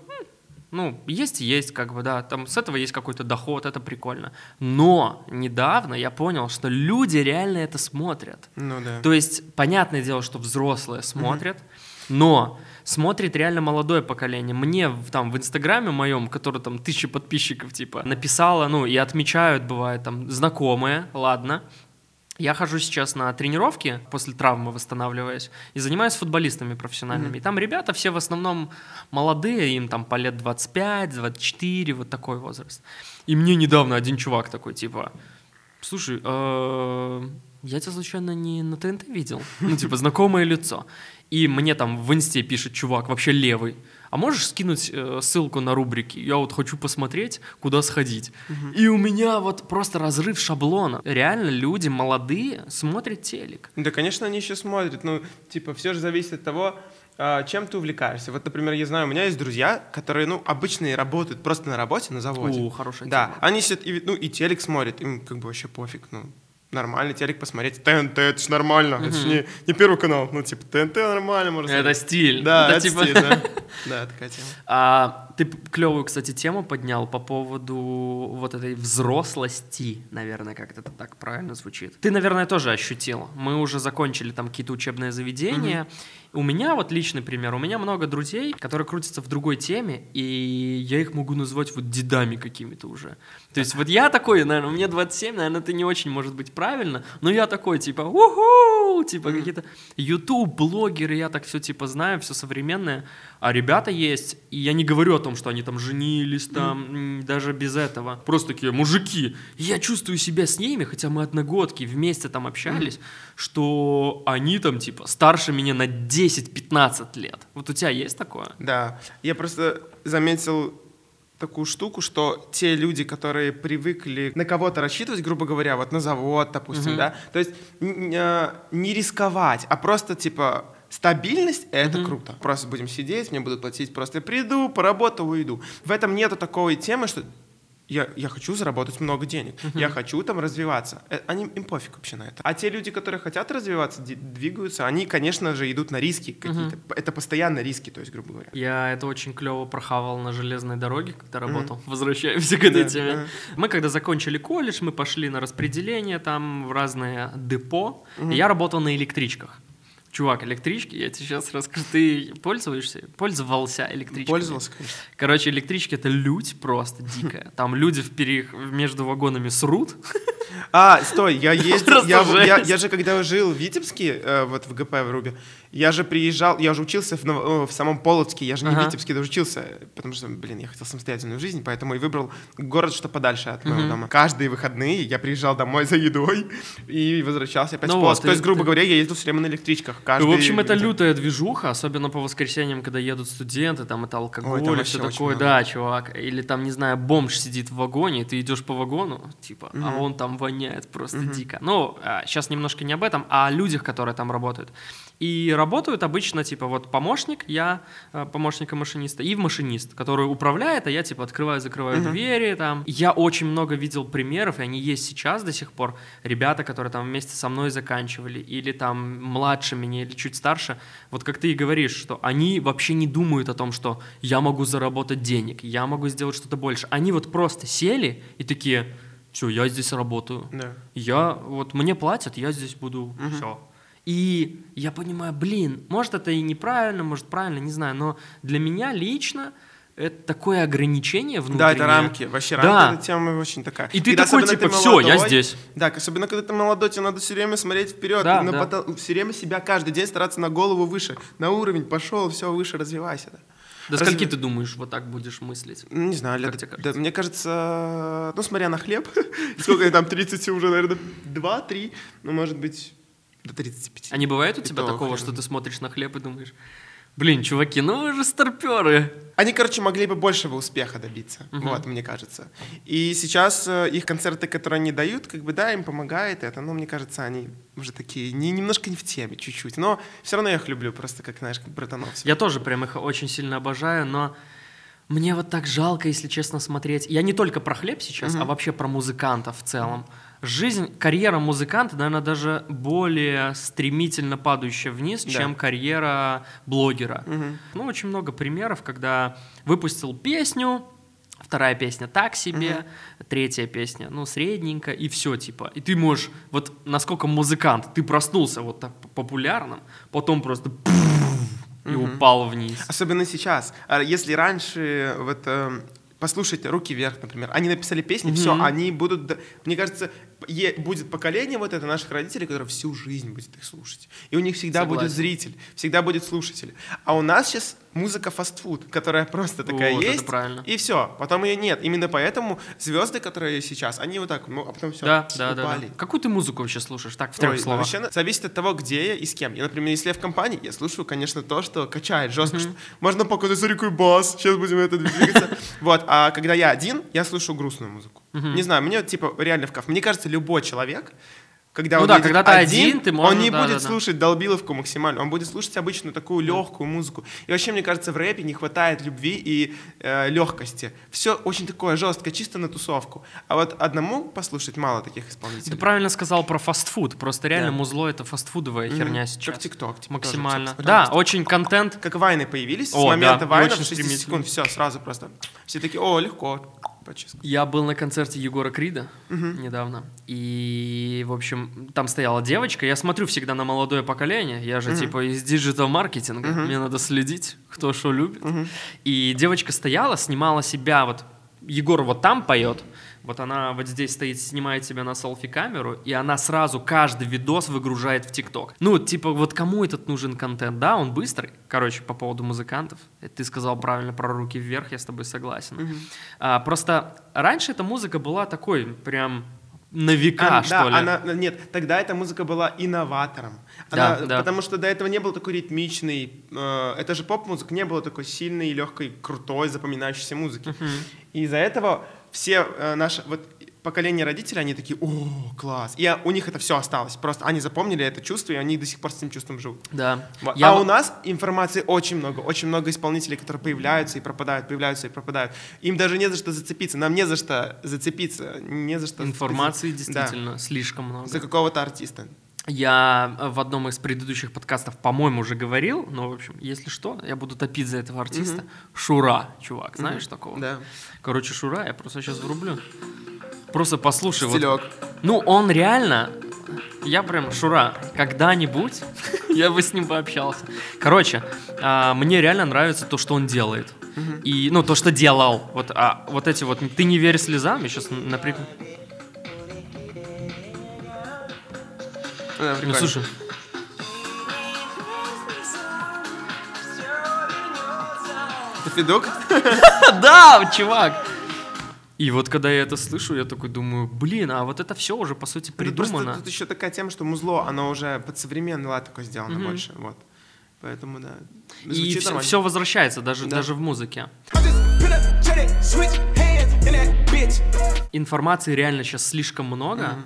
ну, есть и есть, как бы, да, там с этого есть какой-то доход, это прикольно. Но недавно я понял, что люди реально это смотрят. Ну да. То есть, понятное дело, что взрослые смотрят, но смотрит реально молодое поколение. Мне там в Инстаграме моем, который там тысячи подписчиков, типа, написала, ну, и отмечают, бывает, там, знакомые, ладно, Я хожу сейчас на тренировки, после травмы восстанавливаясь, и занимаюсь футболистами профессиональными. И там ребята все в основном молодые, им там по лет 25, 24, вот такой возраст. И мне недавно один чувак такой, типа, слушай, э, я тебя случайно не на ТНТ видел? Ну, типа, знакомое лицо. И мне там в инсте пишет чувак, вообще левый. А можешь скинуть э, ссылку на рубрики? Я вот хочу посмотреть, куда сходить. И у меня вот просто разрыв шаблона. Реально люди молодые смотрят телек. Да, конечно, они еще смотрят. Ну, типа, все же зависит от того, а, чем ты увлекаешься. Вот, например, я знаю, у меня есть друзья, которые, ну, обычные работают просто на работе, на заводе. О, хорошая Да, тема. они сидят, и, ну, и телек смотрят, им как бы вообще пофиг, ну, нормально телек посмотреть. ТНТ, это ж нормально, это ж не, не первый канал, ну, типа, ТНТ нормально, можно Это стиль. Да, Это это типа- стиль, да. Да, такая тема. А, ты клевую, кстати, тему поднял по поводу вот этой взрослости, наверное, как это так правильно звучит. Ты, наверное, тоже ощутил. Мы уже закончили там какие-то учебные заведения. У меня вот личный пример. У меня много друзей, которые крутятся в другой теме, и я их могу назвать вот дедами какими-то уже. То есть вот я такой, наверное, мне 27, наверное, это не очень может быть правильно, но я такой, типа, уху, типа какие-то YouTube, блогеры, я так все типа знаю, все современное. А ребята есть, и я не говорю о том, что они там женились, там, даже без этого. Просто такие мужики. Я чувствую себя с ними, хотя мы одногодки вместе там общались, что они там типа старше меня на 10-15 лет. Вот у тебя есть такое? Да, я просто заметил такую штуку, что те люди, которые привыкли на кого-то рассчитывать, грубо говоря, вот на завод, допустим, да, то есть э, не рисковать, а просто типа стабильность это круто. Просто будем сидеть, мне будут платить, просто я приду, поработаю, уйду. В этом нету такой темы, что я, я хочу заработать много денег, я хочу там развиваться. Э, Они, им пофиг вообще на это. А те люди, которые хотят развиваться, двигаются, они, конечно же, идут на риски какие-то. Это постоянно риски, то есть, грубо говоря. Я это очень клево прохавал на железной дороге, когда работал. Возвращаемся к этой теме. ага. Мы когда закончили колледж, мы пошли на распределение там в разные депо. И я работал на электричках. Чувак, электрички, я тебе сейчас расскажу. Ты пользуешься? Пользовался электричкой? Пользовался, конечно. Короче, электрички это лють просто дикая. Там люди в пере- между вагонами срут. А, стой, я ездил, я, я, я же когда жил в Витебске, э, вот в ГП в Рубе, я же приезжал, я уже учился в, в самом Полоцке, я же не Ага. в Витебске даже учился, потому что, блин, я хотел самостоятельную жизнь, поэтому и выбрал город, что подальше от моего дома. Каждые выходные я приезжал домой за едой и возвращался опять Ну в вот, Полоцк. То и есть, грубо ты- говоря, я ездил все время на электричках. Ну, Каждый в общем, это лютая движуха, особенно по воскресеньям, когда едут студенты, там это алкоголь, Ой, там и все такое. Да, чувак. Или там, не знаю, бомж сидит в вагоне, и ты идешь по вагону, типа, а он там воняет просто дико. Ну, сейчас немножко не об этом, а о людях, которые там работают. И работают обычно, типа, вот помощник, я э, помощника машиниста, и машинист, который управляет, а я, типа, открываю, закрываю двери, там. Я очень много видел примеров, и они есть сейчас до сих пор. Ребята, которые там вместе со мной заканчивали, или там младше меня, или чуть старше, вот как ты и говоришь, что они вообще не думают о том, что я могу заработать денег, я могу сделать что-то больше. Они вот просто сели и такие, все, я здесь работаю. Да. Я, вот мне платят, я здесь буду, все. И я понимаю, блин, может это и неправильно, может правильно, не знаю, но для меня лично это такое ограничение внутреннее. Да, это рамки. Вообще Да. рамки, эта тема очень такая. И ты Когда такой, типа, ты «Всё, я здесь». Да, особенно когда ты молодой, тебе надо все время смотреть вперед. Да, да. потол- Все время себя каждый день стараться на голову выше, на уровень, пошел, все, выше, развивайся. Да. До Разве- скольки ты думаешь, вот так будешь мыслить? Ну, Не знаю, Как лет, тебе да, кажется? мне кажется, ну, смотря на хлеб, сколько я там, 30 уже, наверное, 2-3, ну, может быть, до 35. А не бывает у тебя такого, хрен. что ты смотришь на хлеб и думаешь, блин, чуваки, ну вы же старперы. Они, короче, могли бы большего успеха добиться, вот, мне кажется. И сейчас э, их концерты, которые они дают, как бы, да, им помогает это, но мне кажется, они уже такие, не, немножко не в теме, чуть-чуть, но все равно я их люблю, просто как, знаешь, как братанов. Я тоже прям их очень сильно обожаю, но мне вот так жалко, если честно, смотреть. Я не только про хлеб сейчас, а вообще про музыкантов в целом. Жизнь, карьера музыканта, наверное, даже более стремительно падающая вниз, Да. чем карьера блогера. Ну, очень много примеров, когда выпустил песню, вторая песня так себе, третья песня, ну, средненько, и все, типа. И ты можешь, вот насколько музыкант, ты проснулся вот так популярным, потом просто и упал вниз. Особенно сейчас. А Если раньше вот э, послушать «Руки вверх», например, они написали песни, все, они будут... Мне кажется, будет поколение вот это наших родителей, которые всю жизнь будет их слушать. И у них всегда будет Согласен. зритель, всегда будет слушатель. А у нас сейчас музыка фастфуд, которая просто такая Вот, есть, и все. Потом ее нет. Именно поэтому звезды, которые сейчас, они вот так, ну, а потом все, Да, да, да, да. Какую ты музыку вообще слушаешь? Так, в трех Ой, словах. Вообще зависит от того, где я и с кем. Я, например, если я в компании, я слушаю, конечно, то, что качает жестко. что Можно показать, смотри, какой бас, сейчас будем это двигаться. Вот, а когда я один, я слушаю грустную музыку. Не знаю, мне типа реально в кайф. Мне кажется, любой человек, когда Ну он да, когда ты один, ты можешь- он не да, будет да, да. слушать долбиловку максимально, он будет слушать обычную такую легкую музыку. И вообще, мне кажется, в рэпе не хватает любви и легкости. Все очень такое жесткое, чисто на тусовку. А вот одному послушать мало таких исполнителей. Ты правильно сказал про фастфуд. Просто реально Да. музло это фастфудовая херня сейчас. Как ТикТок. типа, Максимально. тоже. Да, очень контент. Как вайны появились, О, с момента да, вайнов очень 60 стремительно. секунд, все, сразу просто. Все такие, о, легко. Почиску. Я был на концерте Егора Крида недавно. И, в общем, там стояла девочка. Я смотрю всегда на молодое поколение. Я же типа из диджитал-маркетинга. Мне надо следить, кто что любит. И девочка стояла, снимала себя. Вот Егор вот там поет. Вот она вот здесь стоит, снимает себя на селфи-камеру, и она сразу каждый видос выгружает в ТикТок. Ну, типа, вот кому этот нужен контент? Да, он быстрый. Короче, по поводу музыкантов. Ты сказал правильно про руки вверх, я с тобой согласен. А, просто раньше эта музыка была такой, прям на века, А, что да, ли. она, нет, тогда эта музыка была инноватором. Да, Она- да. Потому что до этого не был такой ритмичный, э, это же поп-музыка, не было такой сильной, легкой, крутой, запоминающейся музыки. И из-за этого все э, наши, вот поколение родителей, они такие, о, класс. И а, у них это все осталось. Просто они запомнили это чувство, и они до сих пор с этим чувством живут. Да. Я а вот- у нас информации очень много, очень много исполнителей, которые появляются и пропадают, появляются и пропадают. Им даже не за что зацепиться, нам не за что зацепиться, не за что Информации зацепиться. Да. действительно слишком много. За какого-то артиста. Я э, в одном из предыдущих подкастов, по-моему, уже говорил, но, в общем, если что, я буду топить за этого артиста. Шура, чувак, знаешь такого? Да. Короче, Шура, я просто сейчас врублю. Просто послушай. вот. Стилек. Ну, он реально... Я прям, Шура, когда-нибудь я бы с ним пообщался. Короче, а, мне реально нравится то, что он делает. И, ну, то, что делал. Вот, а, вот эти вот «Ты не верь слезам», я сейчас, например... Да, Ну, прикольно. слушай, Это Федук? да, чувак! И вот когда я это слышу, я такой думаю, блин, а вот это все уже, по сути, Тут просто придумано. Тут еще такая тема, что музло, оно уже под современный лад такое сделано больше. Вот. Поэтому, да. И все, нормально. возвращается, даже, Да. даже в музыке. Информации реально сейчас слишком много,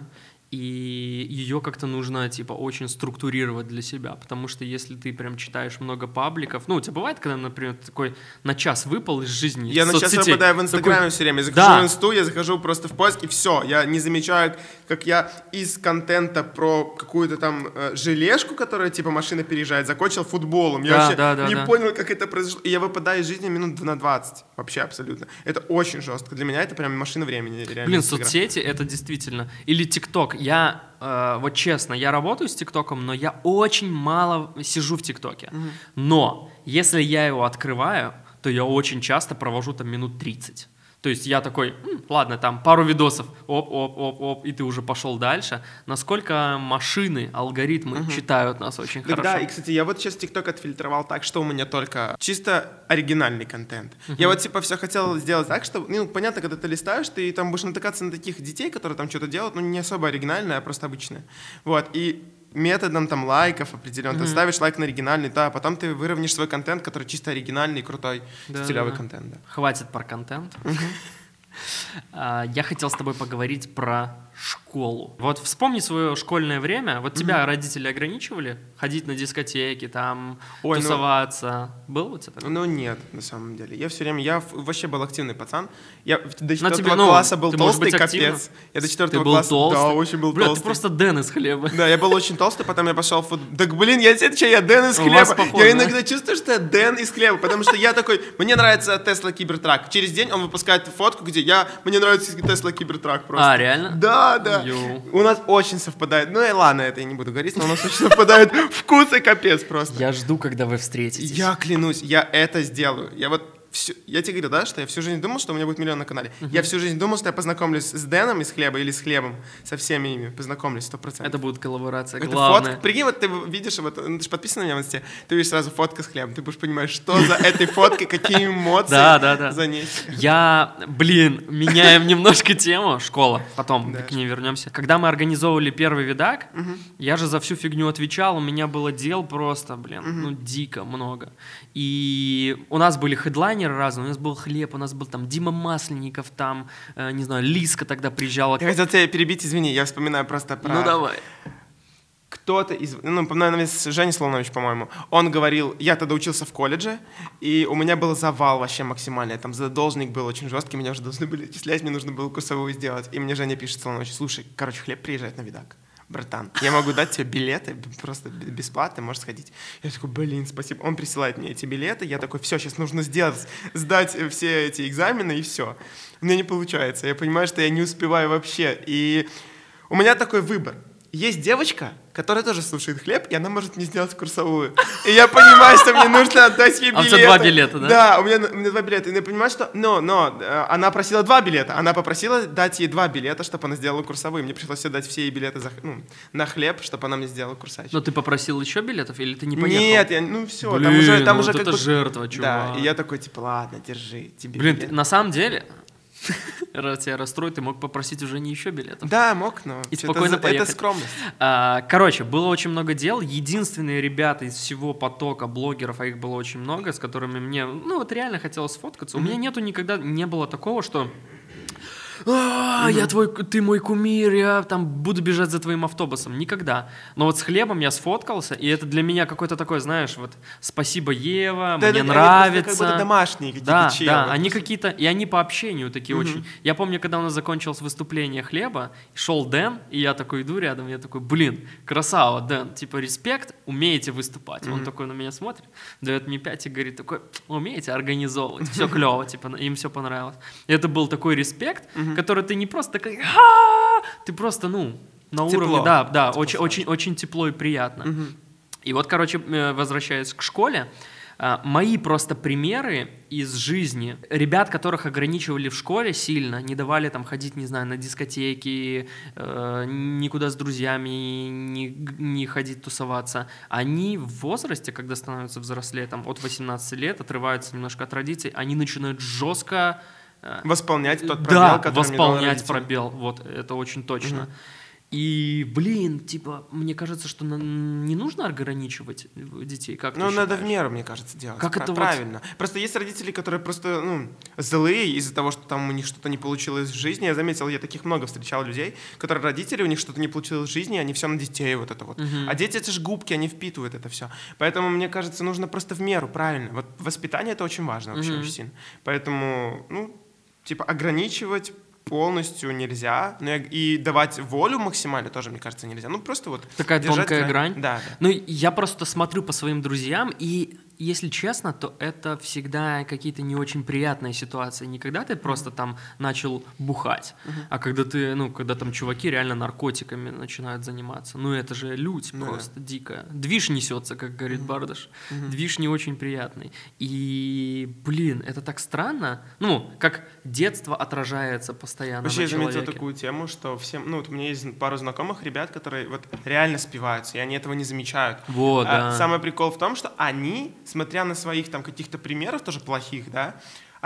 и ее как-то нужно, типа, очень структурировать для себя, потому что если ты прям читаешь много пабликов, ну, у тебя бывает, когда, например, такой на час выпал из жизни Я на час выпадаю в Инстаграме такой, все время. Я захожу Да. в Инсту, я захожу просто в поиск, и все. Я не замечаю, как я из контента про какую-то там э, желешку, которая типа машина переезжает, закончил футболом. Я Да, вообще да, да, не да. понял, как это произошло. И я выпадаю из жизни минут на 20. Вообще абсолютно. Это очень жестко. Для меня это прям машина времени. Реально, Блин, соцсети это действительно. Или ТикТок. Я, э, вот честно, я работаю с ТикТоком, но я очень мало сижу в ТикТоке. Но если я его открываю, то я очень часто провожу там минут 30. То есть я такой, «М, ладно, там пару видосов, оп-оп-оп-оп, и ты уже пошел дальше. Насколько машины, алгоритмы читают нас очень Так хорошо. да, и, кстати, я вот сейчас ТикТок отфильтровал так, что у меня только чисто оригинальный контент. Я вот, типа, все хотел сделать так, что, ну, понятно, когда ты листаешь, ты там будешь натыкаться на таких детей, которые там что-то делают, ну, не особо оригинальное, а просто обычное. Вот, и методом там лайков определенно, ты ставишь лайк на оригинальный, да, а потом ты выровняешь свой контент, который чисто оригинальный, крутой, Да, стилевый да. контент, да. Хватит про контент. А, Я хотел с тобой поговорить про школу. Вот вспомни свое школьное время. Вот тебя родители ограничивали ходить на дискотеки, там Ой, ну- тусоваться. Было у тебя такое? Ну нет, на самом деле. Я все время, я вообще был активный пацан. Я до четвертого ну, класса был толстый, быть капец. Я до четвертого класса, толстый. да, очень был Бля, толстый. ты просто Дэн из хлеба. Да, я был очень толстый, потом я пошел в футбол. Так, блин, я тебе отвечаю, я Дэн из хлеба. похоже, я да? иногда чувствую, что я Дэн из хлеба, потому что я такой, мне нравится Тесла Кибертрак. Через день он выпускает фотку, где я, мне нравится Тесла Кибертрак просто. А, реально? Да, Йоу. У нас очень совпадает. Ну и ладно, это я не буду говорить, но у нас очень совпадают вкусы капец просто. Я жду, когда вы встретитесь. Я клянусь, я это сделаю. Я вот всю- я тебе говорил, да, что я всю жизнь думал, что у меня будет миллион на канале. Я всю жизнь думал, что я познакомлюсь с Дэном из хлеба или с хлебом, со всеми ими познакомлюсь, сто процентов. Это будет коллаборация Это главная. фотка. Прикинь, вот ты видишь, вот, ну, ты же подписан на меня в инсте, ты видишь сразу фотка с хлебом, ты будешь понимать, что за этой фоткой, какие эмоции Да, да, да. за ней. Я, блин, меняем немножко тему, школа, потом Да. к ней вернемся. Когда мы организовывали первый видак, я же за всю фигню отвечал, у меня было дел просто, блин, ну дико много. И у нас были хедлайнеры разные, у нас был хлеб, у нас был там Дима Масленников, там, э, не знаю, Лиска тогда приезжала. Я хотел тебя перебить, извини, я вспоминаю просто про... Ну давай. кто-то из, ну, наверное, Женя Солонович, по-моему, он говорил, я тогда учился в колледже, и у меня был завал вообще максимальный, там задолжник был очень жесткий, меня уже должны были отчислять, мне нужно было курсовую сделать, и мне Женя пишет Солонович, слушай, короче, хлеб приезжает на видак. Братан, я могу дать тебе билеты, просто бесплатно, можешь сходить. Я такой, блин, спасибо. Он присылает мне эти билеты, я такой, все, сейчас нужно сделать, сдать э, все эти экзамены, и все. У меня не получается, я понимаю, что я не успеваю вообще. И у меня такой выбор. Есть девочка, которая тоже слушает хлеб, и она может мне сделать курсовую. И я понимаю, что мне нужно отдать ей А у билеты. тебя два билета, да? Да, у меня, у меня два билета. И я понимаю, что... Но, но, э, она просила два билета. Она попросила дать ей два билета, чтобы она сделала курсовые. Мне пришлось отдать все ей билеты за, ну, на хлеб, чтобы она мне сделала курсач. Но ты попросил еще билетов или ты не поехал? Нет, я, ну все, там Блин, уже, там ну уже вот это бы- жертва, чувак. Да, и я такой, типа, ладно, держи, тебе Блин, билет. на самом деле, раз тебя расстроит, ты мог попросить уже не еще билетов. Да, мог, но И это спокойно это, поехать. скромность. А, Короче, было очень много дел. Единственные ребята из всего потока блогеров, а их было очень много, с которыми мне, ну вот реально хотелось сфоткаться. У меня нету никогда, не было такого, что «А, я твой, ты мой кумир, я там буду бежать за твоим автобусом. Никогда. Но вот с хлебом я сфоткался, и это для меня какой-то такой, знаешь, вот спасибо, Ева, Да, мне да, нравится. просто как будто домашние какие-то Да, челы. да, они какие-то, и они по общению такие очень. Я помню, когда у нас закончилось выступление хлеба, шел Дэн, и я такой иду рядом, я такой, блин, красава, Дэн, типа респект, умеете выступать. Он такой на меня смотрит, дает мне пять и говорит такой, умеете организовывать, все клево, типа им все понравилось. И это был такой респект, который ты не просто такой, ты просто, ну, на Тепло. уровне, да, да, Тепло очень, очень, очень тепло и приятно. И вот, короче, э, возвращаясь к школе, а, мои просто примеры из жизни ребят, которых ограничивали в школе сильно, не давали там ходить, не знаю, на дискотеки, э, никуда с друзьями не, не ходить тусоваться, они в возрасте, когда становятся взрослее, там от 18 лет, отрываются немножко от родителей, они начинают жестко Восполнять тот пробел, да, который восполнять пробел, вот, это очень точно. И, блин, типа, мне кажется, что не нужно ограничивать детей, как Ну, надо в меру, мне кажется, делать. Как Пра- это вот- правильно? Просто есть родители, которые просто, ну, злые из-за того, что там у них что-то не получилось в жизни. Я заметил, я таких много встречал людей, которые родители, у них что-то не получилось в жизни, они все на детей вот это вот. А дети это же губки, они впитывают это все. Поэтому, мне кажется, нужно просто в меру, правильно. Вот воспитание это очень важно вообще, Мгм. очень сильно. Поэтому, ну, типа, ограничивать полностью нельзя, но и- и давать волю максимально тоже, мне кажется, нельзя. Ну, просто вот Такая тонкая грань. Да, да. Ну, я просто смотрю по своим друзьям, и если честно, то это всегда какие-то не очень приятные ситуации. Не когда ты просто там начал бухать, а когда ты, ну, когда там чуваки реально наркотиками начинают заниматься. Ну, это же лють Ну да. просто дикая. Движ несется, как говорит Бардаш. Движ не очень приятный. И, блин, это так странно. Ну, как детство отражается постоянно Вообще, на я заметил человеке. такую тему, что всем, ну, вот у меня есть пару знакомых ребят, которые вот реально спиваются, и они этого не замечают. Вот, А, да. Самый прикол в том, что они, смотря на своих там каких-то примеров, тоже плохих, да,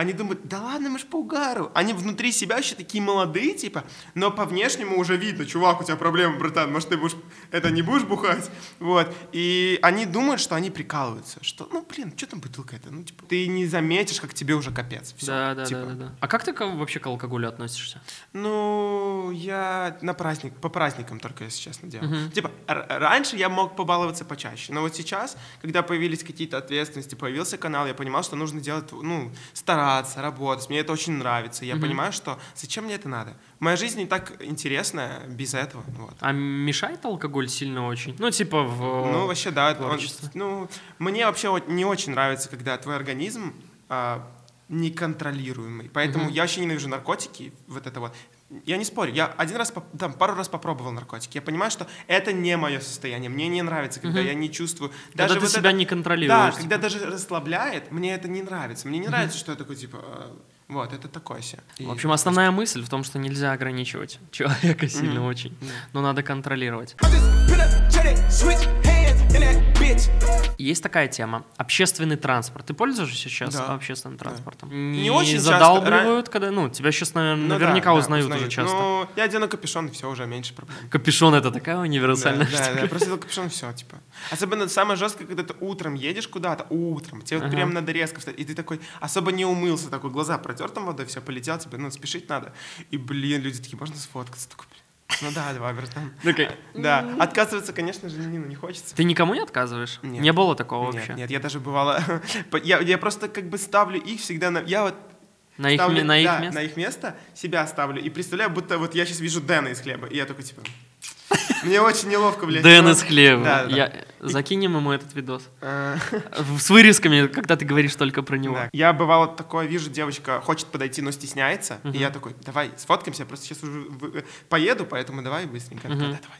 они думают, да ладно, мы ж по угару. Они внутри себя еще такие молодые, типа, но по внешнему уже видно, чувак, у тебя проблемы, братан, может, ты будешь, это не будешь бухать? Вот. И они думают, что они прикалываются, что, ну, блин, что там бутылка это? Ну, типа, ты не заметишь, как тебе уже капец. Всё, Да, да, типа. да, да, да. А как ты вообще к алкоголю относишься? Ну, я на праздник, по праздникам только, если честно, делаю. Типа, р- раньше я мог побаловаться почаще, но вот сейчас, когда появились какие-то ответственности, появился канал, я понимал, что нужно делать, ну, стараться, работать, мне это очень нравится. Я понимаю, что зачем мне это надо? Моя жизнь не так интересная без этого, вот. А мешает алкоголь сильно очень? Ну, типа в... Ну, вообще, да. он- ну, мне вообще не очень нравится, когда твой организм а, неконтролируемый. Поэтому я вообще ненавижу наркотики, вот это вот. Я не спорю, я один раз, там, пару раз попробовал наркотики. Я понимаю, что это не мое состояние. Мне не нравится, когда я не чувствую. Когда ты вот себя это- не контролируешь, Да, когда даже расслабляет, мне это не нравится. Мне не нравится, что я такой, типа, э, вот, это такое себе. И- В общем, основная мысль в том, что нельзя ограничивать человека сильно очень, но надо контролировать. Bitch. Есть такая тема. Общественный транспорт. Ты пользуешься сейчас Да. общественным транспортом? Не очень часто. задалбливают, когда... Ну, тебя сейчас, наверное, Ну да, наверняка да, узнают узнают. уже часто. Ну, я одену капюшон, и все, уже меньше проблем. Капюшон — это такая Да, универсальная да, штука. да, просто это капюшон, все, типа. Особенно самое жесткое, когда ты утром едешь куда-то, утром, тебе вот Ага. прям надо резко встать, и ты такой особо не умылся, такой глаза протер там водой, все, полетел, тебе, ну, спешить надо. И, блин, люди такие, можно сфоткаться? Такой, блин, ну да, давай, братан. Такой, Да, отказываться, конечно же, ну, не хочется. Ты никому не отказываешь? Нет. Не было такого Нет, вообще? нет, я даже бывало, я, я просто как бы ставлю их всегда на, я вот На их, ставлю- ме- на их да, место? на их место себя ставлю и представляю, будто вот я сейчас вижу Дэна из хлеба, и я такой типа, мне очень неловко, блядь. Дэн из хлеба. Да, да. Я... Закинем ему этот видос. Э, С вырезками, когда ты говоришь только про него. да. Я бывало такое вижу, девочка хочет подойти, но стесняется, и я такой, давай сфоткаемся, я просто сейчас уже поеду, поэтому давай быстренько. Такая, «Да, давай.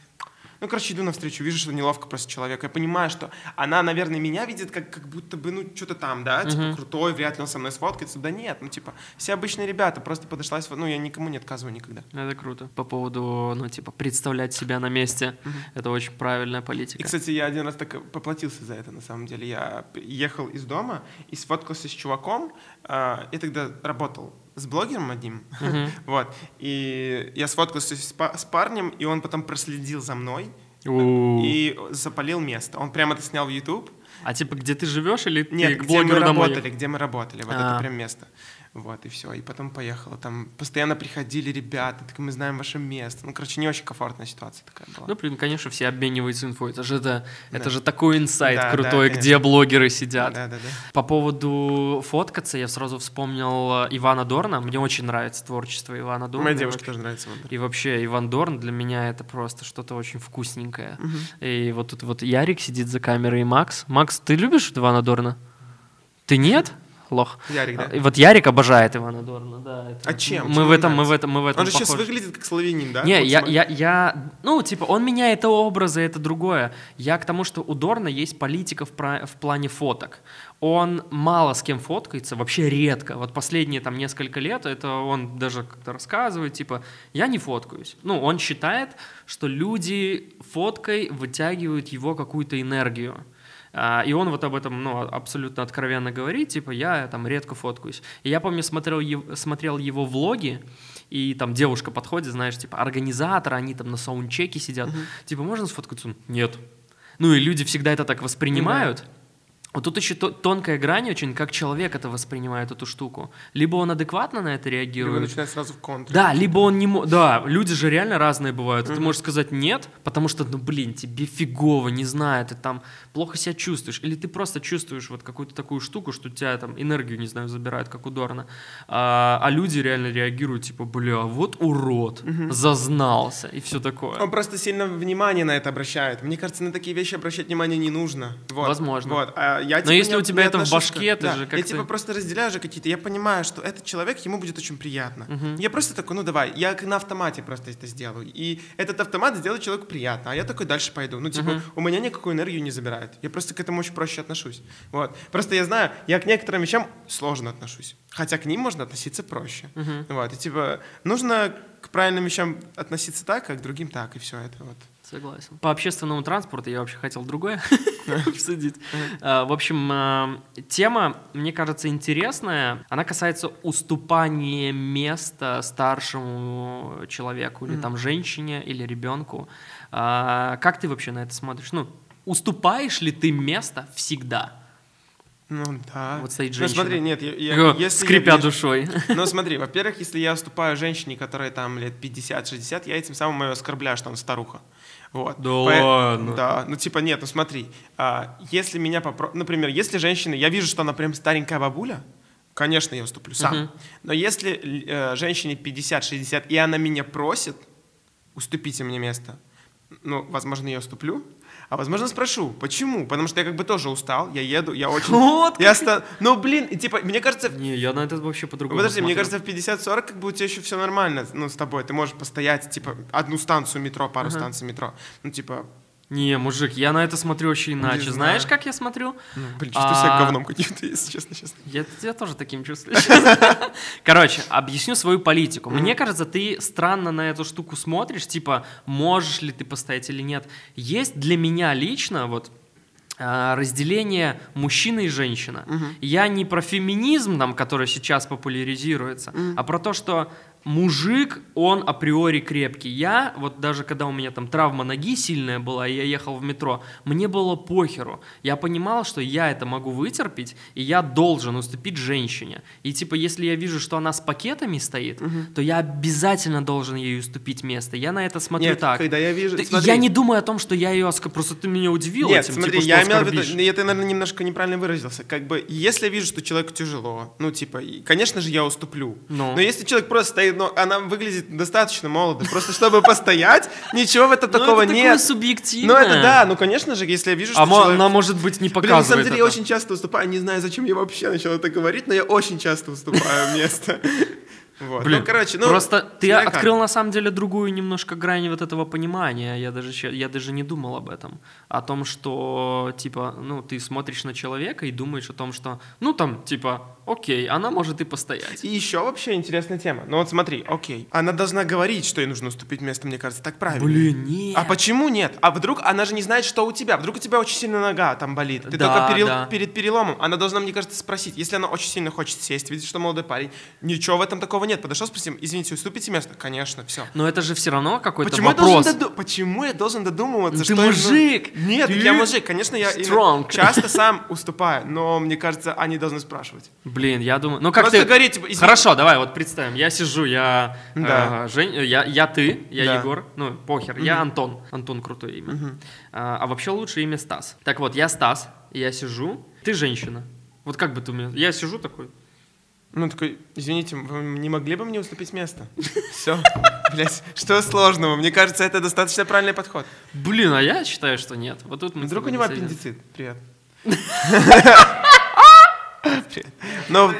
Ну, короче, иду навстречу, вижу, что неловко просто человеку. Я понимаю, что она, наверное, меня видит как, как будто бы, ну, что-то там, да, типа, крутой, вряд ли он со мной сфоткается. Да нет, ну, типа, все обычные ребята, просто подошла, и сфот- ну, я никому не отказываю никогда. Это круто. По поводу, ну, типа, представлять себя на месте. Это очень правильная И, политика. кстати, я один раз так поплатился за это, на самом деле. Я ехал из дома и сфоткался с чуваком. а, Я тогда работал с блогером одним. Вот. И я сфоткался с па- с парнем, и он потом проследил за мной У. и запалил место. Он прямо это снял в YouTube. А типа, где ты живешь или ты Нет, к где мы блогеру домой? работали, где мы работали. Вот А. это прям место. Вот, и все. И потом поехала. Там постоянно приходили ребята, так мы знаем ваше место. Ну, короче, не очень комфортная ситуация такая была. Ну, блин, конечно, все обмениваются инфой. Это же, это, это Да. же такой инсайт Да, да, крутой, конечно. где блогеры сидят. Да, да, да. По поводу фоткаться, я сразу вспомнил э, Ивана Дорна. Мне очень нравится творчество Ивана Дорна. Девушке вообще- тоже нравится Вандер. И вообще, Иван Дорн для меня это просто что-то очень вкусненькое. И вот тут вот Ярик сидит за камерой и Макс. Макс, ты любишь Ивана Дорна? Ты нет? Лох. Ярик, да? И вот Ярик обожает Ивана Дорна, да. это- А чем? Мы Чем в этом, мы в этом, мы в этом Он же сейчас похожи. выглядит как славянин, да? Не, Вот я, смотри. я, я, ну, типа, он меняет образы, это другое. Я к тому, что у Дорна есть политика в, пра- в плане фоток. Он мало с кем фоткается, вообще редко. Вот последние там несколько лет, это он даже как-то рассказывает, типа, я не фоткаюсь. Ну, он считает, что люди фоткой вытягивают его какую-то энергию. А, И он вот об этом ну, абсолютно откровенно говорит, типа, я там редко фоткаюсь. И я помню, смотрел, смотрел его влоги, и там девушка подходит, знаешь, типа, организатор, они там на саундчеке сидят. Типа, можно сфоткаться? Нет. Ну и люди всегда это так воспринимают. Вот тут еще то- тонкая грань очень, как человек это воспринимает, эту штуку. Либо он адекватно на это Либо реагирует, начинает сразу в контр. да, либо он не может... Да, люди же реально разные бывают. Ты можешь сказать нет, потому что, ну, блин, тебе фигово, не знаю, ты там плохо себя чувствуешь. Или ты просто чувствуешь вот какую-то такую штуку, что тебя там энергию, не знаю, забирает, как у Дорна. А, а люди реально реагируют, типа, бля, вот урод, зазнался и все такое. Он просто сильно внимание на это обращает. Мне кажется, на такие вещи обращать внимание не нужно. Вот. Возможно. Вот. А я, Но типа, если не- у тебя это в башке, ты да, же Я как-то- типа просто разделяю же какие-то. Я понимаю, что этот человек, ему будет очень приятно. Я просто такой, ну давай, я на автомате просто это сделаю. И этот автомат сделает человеку приятно, а я такой дальше пойду. Ну, типа, у меня никакую энергию не забирает. Я просто к этому очень проще отношусь. Вот. Просто я знаю, я к некоторым вещам сложно отношусь. Хотя к ним можно относиться проще. Вот. И типа, нужно к правильным вещам относиться так, а к другим так, и все это вот. Согласен. По общественному транспорту я вообще хотел другое обсудить. А, В общем, а, тема, мне кажется, интересная. Она касается уступания места старшему человеку, или там женщине, или ребенку. А, Как ты вообще на это смотришь? Ну, уступаешь ли ты место всегда? Ну да. Вот стоит Ну женщина. смотри, нет, я, я- если я Скрипя вижу- душой. Ну смотри, во-первых, если я уступаю женщине, которая там лет 50-60, я этим самым ее оскорбляю, что она старуха. Вот. Да Пое- ладно? Да, ну типа нет, ну смотри, а, если меня попро... Например, если женщина, я вижу, что она прям старенькая бабуля, конечно, я уступлю сам. Но если э, женщине 50-60, и она меня просит, уступите мне место, ну, возможно, я уступлю, а возможно спрошу, почему? Потому что я как бы тоже устал, я еду, я очень... Вот я ста... Ну, блин, и типа, мне кажется, Не, я на это вообще по-другому Подожди, мне смотрю. кажется, в 50-40 как бы у тебя еще все нормально, ну, с тобой. Ты можешь постоять, типа, одну станцию метро, пару станций метро. Ну, типа, Не, мужик, я на это смотрю вообще иначе. знаю. Знаешь, как я смотрю? ну, блин, чувствую себя А. говном каким-то, если честно, честно. Я, я тоже таким чувствую. Короче, объясню свою политику. Мне кажется, ты странно на эту штуку смотришь, типа, можешь ли ты постоять или нет. Есть для меня лично вот а, разделение мужчина и женщина. Я не про феминизм, там, который сейчас популяризируется, а про то, что мужик, он априори крепкий. Я, вот даже когда у меня там травма ноги сильная была, и я ехал в метро, мне было похеру. Я понимал, что я это могу вытерпеть, и я должен уступить женщине. И типа, если я вижу, что она с пакетами стоит, то я обязательно должен ей уступить место. Я на это смотрю Нет, так. когда я вижу... Ты- смотри. Я не думаю о том, что я ее оска... Просто ты меня удивил Нет, этим, смотри, типа, я имел в виду, я, ты, наверное, немножко неправильно выразился. Как бы, если я вижу, что человеку тяжело, ну, типа, конечно же, я уступлю. Ну. Но если человек просто стоит, ну, она выглядит достаточно молодо, просто чтобы постоять, ничего в этом Ну, такого это нет. субъективно. Ну, это да, ну, конечно же, если я вижу, что А человек... она, может быть, не Блин, на показывает самом деле, я это. очень часто уступаю, не знаю, зачем я вообще начал это говорить, но я очень часто уступаю место. Вот. Блин, ну, короче, ну... просто ты как. открыл на самом деле другую немножко грань вот этого понимания. Я даже, я даже не думал об этом. О том, что, типа, ну, ты смотришь на человека и думаешь о том, что, ну, там, типа, окей, она может и постоять. И еще вообще интересная тема. Ну вот смотри, окей. Она должна говорить, что ей нужно уступить место, мне кажется, так правильно. Блин, нет. А почему нет? А вдруг она же не знает, что у тебя. Вдруг у тебя очень сильно нога там болит. Ты Да, только перел- да. перед переломом. Она должна, мне кажется, спросить. Если она очень сильно хочет сесть, видит, что молодой парень, ничего в этом такого нет. Подошел, спросим, извините, уступите место? Конечно, все. Но это же все равно какой-то Почему я, вопрос. должен доду- Почему я должен додумываться, Ну, ты что... я, мужик! Нет, Ты я мужик. Конечно, я strong. часто сам уступаю, но мне кажется, они должны спрашивать. Блин, я думаю... Ну, как Просто ты... говорить, типа, извини- Хорошо, давай, вот представим. Я сижу, я... Да. э, Жень, я, я ты, я Да. Егор. Ну, похер. Я Антон. Антон крутое имя. А, а вообще лучше имя Стас. Так вот, я Стас, я сижу. Ты женщина. Вот как бы ты мне... Я сижу такой... Ну, такой, извините, вы не могли бы мне уступить место? Все, блядь, что сложного? Мне кажется, это достаточно правильный подход. Блин, а я считаю, что нет. Вот тут мы Вдруг у него аппендицит. Привет. Привет. Ну,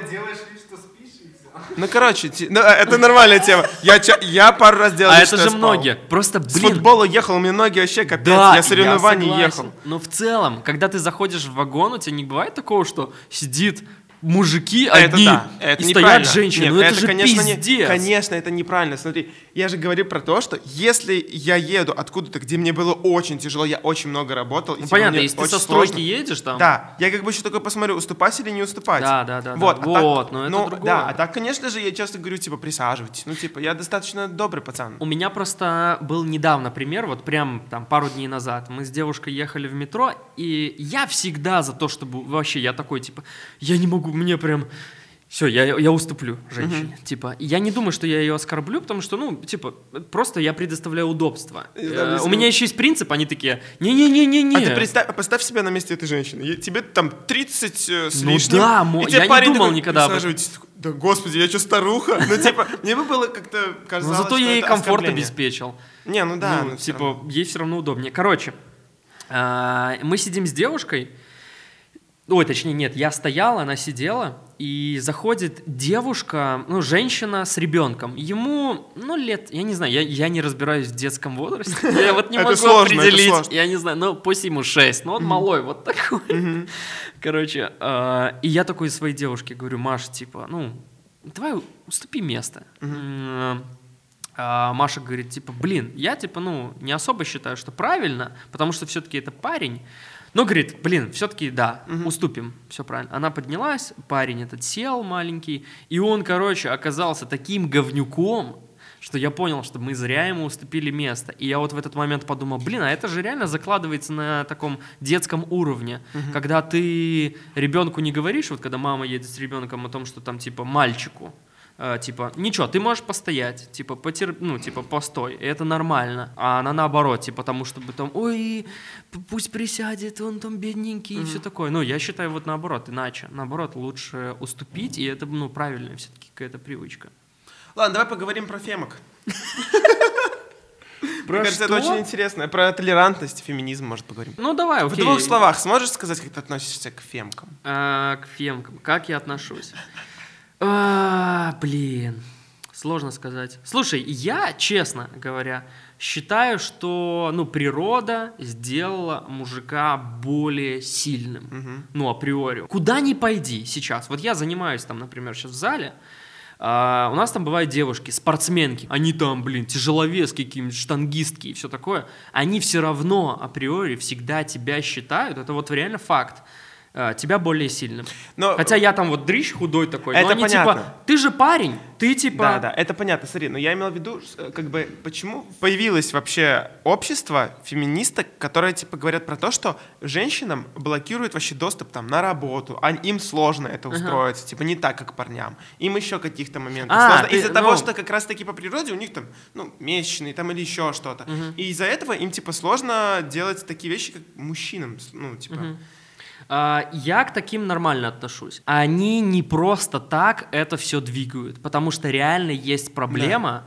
ну, короче, ну, а, это нормальная тема. Я, я пару раз делал А это же я спал. многие. Просто, С блин, футбола ехал, у меня ноги вообще капец. Да, я соревнований согласен. ехал. Но в целом, когда ты заходишь в вагон, у тебя не бывает такого, что сидит мужики А Это одни да, это и стоят женщины. Нет, ну это, же конечно, не- пиздец. конечно, это неправильно. Смотри, я же говорю про то, что если я еду откуда-то, где мне было очень тяжело, я очень много работал. и, Ну типа, понятно, если ты со стройки сложно. едешь там. Да, я как бы еще такой посмотрю, уступать или не уступать. Да, да, да, Вот, да. а так- Вот, но это ну, другое. Да, а так, конечно же, я часто говорю, типа, присаживайтесь. Ну, типа, я достаточно добрый пацан. У меня просто был недавно пример, вот прям там пару дней назад. Мы с девушкой ехали в метро, и я всегда за то, чтобы вообще я такой, типа, я не могу, мне прям... Все, я, я уступлю женщине. Типа, и я не думаю, что я ее оскорблю, потому что, ну, типа, просто я предоставляю удобство. Э, да, если- у меня еще есть принцип, они такие, не-не-не-не-не. А ты представь, поставь себя на месте этой женщины. Тебе там 30 э, с Ну лишним. да, мо- я не думал такой, никогда об Да господи, я что, старуха? Ну, типа, мне бы было как-то Но казалось, зато что я ей комфорт обеспечил. Не, ну да. Ну, ну, типа, ей все равно удобнее. Короче, а, мы сидим с девушкой. Ой, точнее, нет, я стоял, она сидела, и заходит девушка, ну, женщина с ребенком. Ему, ну, лет, я не знаю, я, я не разбираюсь в детском возрасте. Я вот не могу определить. Я не знаю, ну, пусть ему 6, ну, он малой, вот такой. Короче, а, и я такой своей девушке говорю, Маш, типа, ну, давай уступи место. А Маша говорит, типа, блин, я, типа, ну, не особо считаю, что правильно, потому что все-таки это парень. Но говорит, блин, все-таки да, уступим, все правильно. Она поднялась, парень этот сел маленький, и он, короче, оказался таким говнюком, что я понял, что мы зря ему уступили место. И я вот в этот момент подумал, блин, а это же реально закладывается на таком детском уровне, когда ты ребенку не говоришь, вот когда мама едет с ребенком о том, что там типа мальчику, типа, ничего, ты можешь постоять, типа, потер... ну, типа, постой, и это нормально. А она наоборот, типа, потому чтобы там, ой, пусть присядет, он там бедненький и все такое. Ну, я считаю вот наоборот, иначе. Наоборот, лучше уступить, и это, ну, правильная все-таки какая-то привычка. Ладно, давай поговорим про фемок. Мне кажется, это очень интересно. Про толерантность, феминизм, может, поговорим. Ну давай, В окей. двух словах сможешь сказать, как ты относишься к фемкам? А, к фемкам. Как я отношусь? А, блин, сложно сказать. Слушай, я, честно говоря, считаю, что ну, природа сделала мужика более сильным. Ну, априори. Куда ни пойди сейчас. Вот я занимаюсь там, например, сейчас в зале. а, у нас там бывают девушки, спортсменки. Они там, блин, тяжеловески, какие-нибудь штангистки и все такое. Они все равно априори всегда тебя считают. Это вот реально факт тебя более сильным. Но- Хотя я там вот дрищ худой такой, Это но они понятно. типа, ты же парень, ты типа... Да, да, это понятно. Смотри, но я имел в виду, э, как бы, почему появилось вообще общество феминисток, которые, типа, говорят про то, что женщинам блокируют вообще доступ там на работу, а им сложно это устроиться, типа, не так, как парням. Им еще каких-то моментов А, сложно. ты- Из-за того, ну- что как раз-таки по природе у них там, ну, месячные там или еще что-то. И из-за этого им, типа, сложно делать такие вещи, как мужчинам, ну, типа... А, я к таким нормально отношусь. Они не просто так это все двигают, потому что реально есть проблема.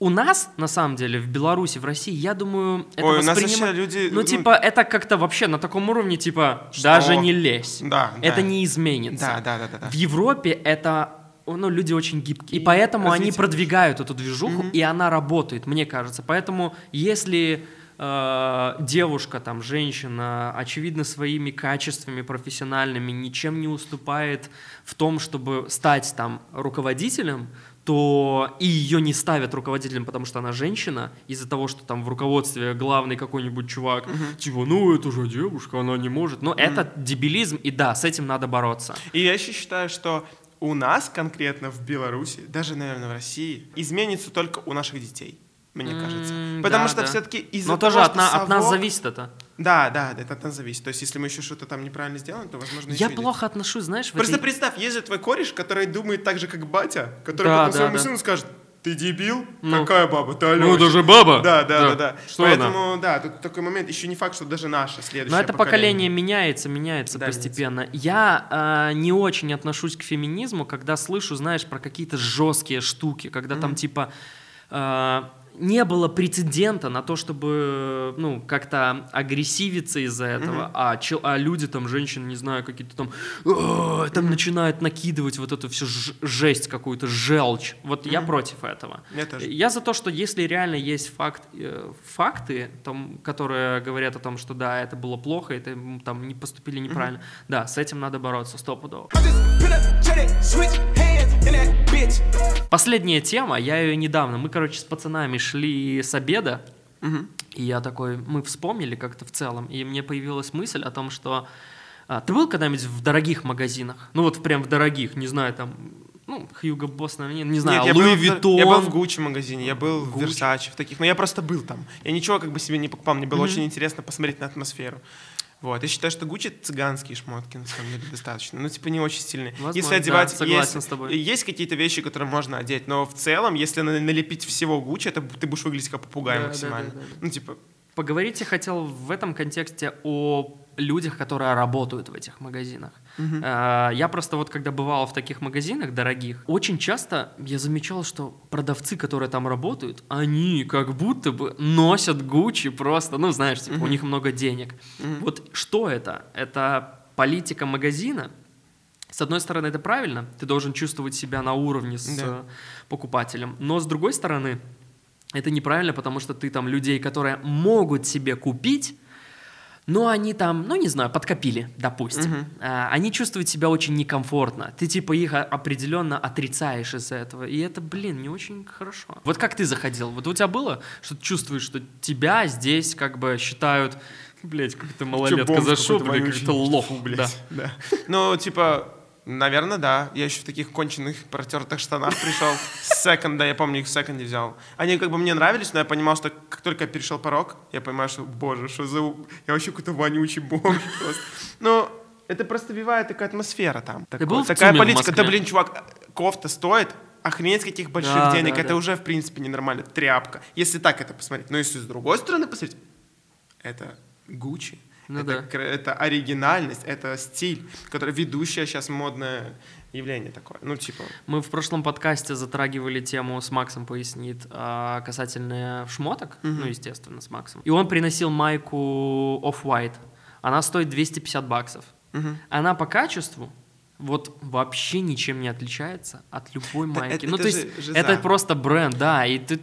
У нас, на самом деле, в Беларуси, в России, я думаю, это Ой, у нас воспринима- вообще люди, Ну, ну- типа, это как-то вообще на таком уровне, типа, Что? даже не лезь. Да, Это да. не изменится. Да, да, да, да, да. В Европе это ну, люди очень гибкие. И поэтому они развитие. продвигают эту движуху, и она работает, мне кажется. Поэтому, если э, девушка, там, женщина, очевидно, своими качествами профессиональными ничем не уступает в том, чтобы стать там руководителем, то и ее не ставят руководителем, потому что она женщина, из-за того, что там в руководстве главный какой-нибудь чувак, типа, ну это же девушка, она не может. Но это дебилизм, и да, с этим надо бороться. И я еще считаю, что у нас конкретно в Беларуси, даже, наверное, в России, изменится только у наших детей, мне кажется. Потому да, что да. все-таки из-за Но того, тоже от, на- от нас совок- зависит это. Да, да, да, это от нас зависит. То есть, если мы еще что-то там неправильно сделаем, то, возможно, Я плохо отношусь, знаешь, Просто этой- представь, есть же твой кореш, который думает так же, как батя, который Да, потом да, своему да. сыну скажет, ты дебил? Ну. Какая баба? Ты Алёша». Ну, это же баба. Да, да, Да. да, да. Что она? Поэтому, да, тут такой момент, еще не факт, что даже наше следующее Но это поколение меняется, меняется Да, постепенно. Я э, не очень отношусь к феминизму, когда слышу, знаешь, про какие-то жесткие штуки, когда там типа э, не было прецедента на то, чтобы ну как-то агрессивиться из-за этого, а, чел- а люди там, женщины, не знаю, какие-то там, там начинают накидывать вот эту всю жесть какую-то, желчь. Вот я против этого. Я тоже. Я за то, что если реально есть факт, э, факты, там, которые говорят о том, что да, это было плохо, это там не поступили неправильно, да, с этим надо бороться стопудово. I just bitch. Последняя тема, я ее недавно, мы, короче, с пацанами шли с обеда, и я такой, мы вспомнили как-то в целом, и мне появилась мысль о том, что а, ты был когда-нибудь в дорогих магазинах? Ну вот прям в дорогих, не знаю, там, ну, Хьюго Босс, наверное, не, знаю, Нет, я Луи был, в- Виттон. я был в Гуччи магазине, я был в Gucci. Версаче, в таких, но я просто был там. Я ничего как бы себе не покупал, мне было очень интересно посмотреть на атмосферу. Вот, я считаю, что Гуччи цыганские шмотки, на самом деле, достаточно. Ну, типа, не очень сильные. Возможно, если да, одевать, согласен есть, с тобой. есть какие-то вещи, которые можно одеть, но в целом, если на- налепить всего Гуччи, это ты будешь выглядеть как попугай Да, да, максимально. да, да, да. Ну, типа, Поговорить я хотел в этом контексте о людях, которые работают в этих магазинах. Э, Я просто вот когда бывал в таких магазинах дорогих, очень часто я замечал, что продавцы, которые там работают, они как будто бы носят Гуччи просто, ну знаешь, типа, у них много денег. Вот что это? Это политика магазина? С одной стороны, это правильно, ты должен чувствовать себя на уровне с Да. покупателем, но с другой стороны, это неправильно, потому что ты там людей, которые могут себе купить, но они там, ну не знаю, подкопили, допустим. А, они чувствуют себя очень некомфортно. Ты типа их определенно отрицаешь из-за этого. И это, блин, не очень хорошо. Вот как ты заходил? Вот у тебя было, что ты чувствуешь, что тебя здесь как бы считают, блядь, какой-то малолетка бомж зашел, блядь, какой-то лох, Фу, да. блядь. Да. Ну, типа, наверное, да. Я еще в таких конченых протертых штанах пришел. С секонда, я помню, их в секонде взял. Они как бы мне нравились, но я понимал, что как только я перешел порог, я понимаю, что, боже, что за... Я вообще какой-то вонючий бомж просто. Ну, это просто вивает такая атмосфера там. Такое- был в такая политика. Да, блин, чувак, кофта стоит охренеть каких больших Да, денег. да, это да. уже, в принципе, ненормально. Тряпка. Если так это посмотреть. Но если с другой стороны посмотреть, это Гуччи. Ну это, да. это оригинальность, это стиль, который ведущее сейчас модное явление такое. Ну, типа, Мы в прошлом подкасте затрагивали тему с Максом пояснит а, касательно шмоток, ну, естественно, с Максом. И он приносил майку Off-White. Она стоит 250 баксов. Она по качеству вот вообще ничем не отличается от любой майки. это- ну, это то есть, жиза. это просто бренд, да, и ты...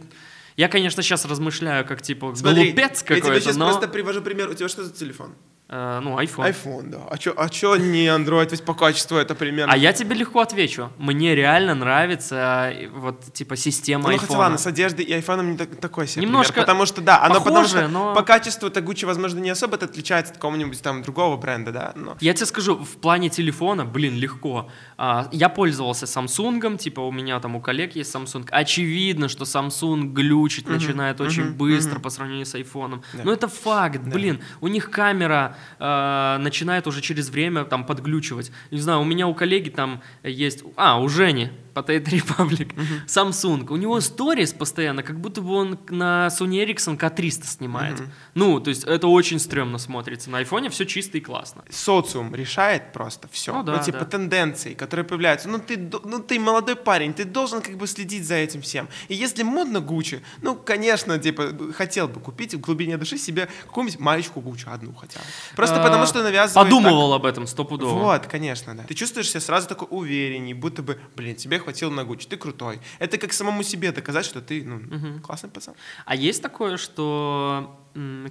Я, конечно, сейчас размышляю, как, типа, смотри, глупец я тебе какой-то, сейчас но... просто привожу пример. У тебя что за телефон? Э, ну, iPhone. iPhone, да. А чё, а чё не Android? Ведь по качеству это примерно... А я тебе легко отвечу. Мне реально нравится э, вот типа система Ну, iPhone. хотя ладно, с одеждой и айфоном не так- такой себе Немножко пример, потому что, да, оно потому похоже, что но- по качеству это Gucci, возможно, не особо отличается от какого-нибудь там другого бренда, да, но... Я тебе скажу, в плане телефона, блин, легко. А, я пользовался Samsung, типа у меня там у коллег есть Samsung. Очевидно, что Samsung глючит, начинает очень быстро по сравнению с iPhone. Но это факт, блин. У них камера а, начинает уже через время там подглючивать. Не знаю, у меня у коллеги там есть... А, у Жени, Potato Republic, Samsung. У него сторис постоянно, как будто бы он на Sony Ericsson K300 снимает. Ну, то есть это очень стрёмно смотрится. На айфоне все чисто и классно. Социум решает просто все. Ну да, типа да. тенденции, которые появляются. Ну ты, ну ты молодой парень, ты должен как бы следить за этим всем. И если модно Гуччи, ну, конечно, типа, хотел бы купить в глубине души себе какую-нибудь маечку Гуччи, одну хотя бы. Просто А, потому что навязывает... Подумывал об этом стопудово. Вот, конечно, да. Ты чувствуешь себя сразу такой уверенней, будто бы, блин, тебе хватило на Гуччи, ты крутой. Это как самому себе доказать, что ты, ну, классный пацан. А есть такое, что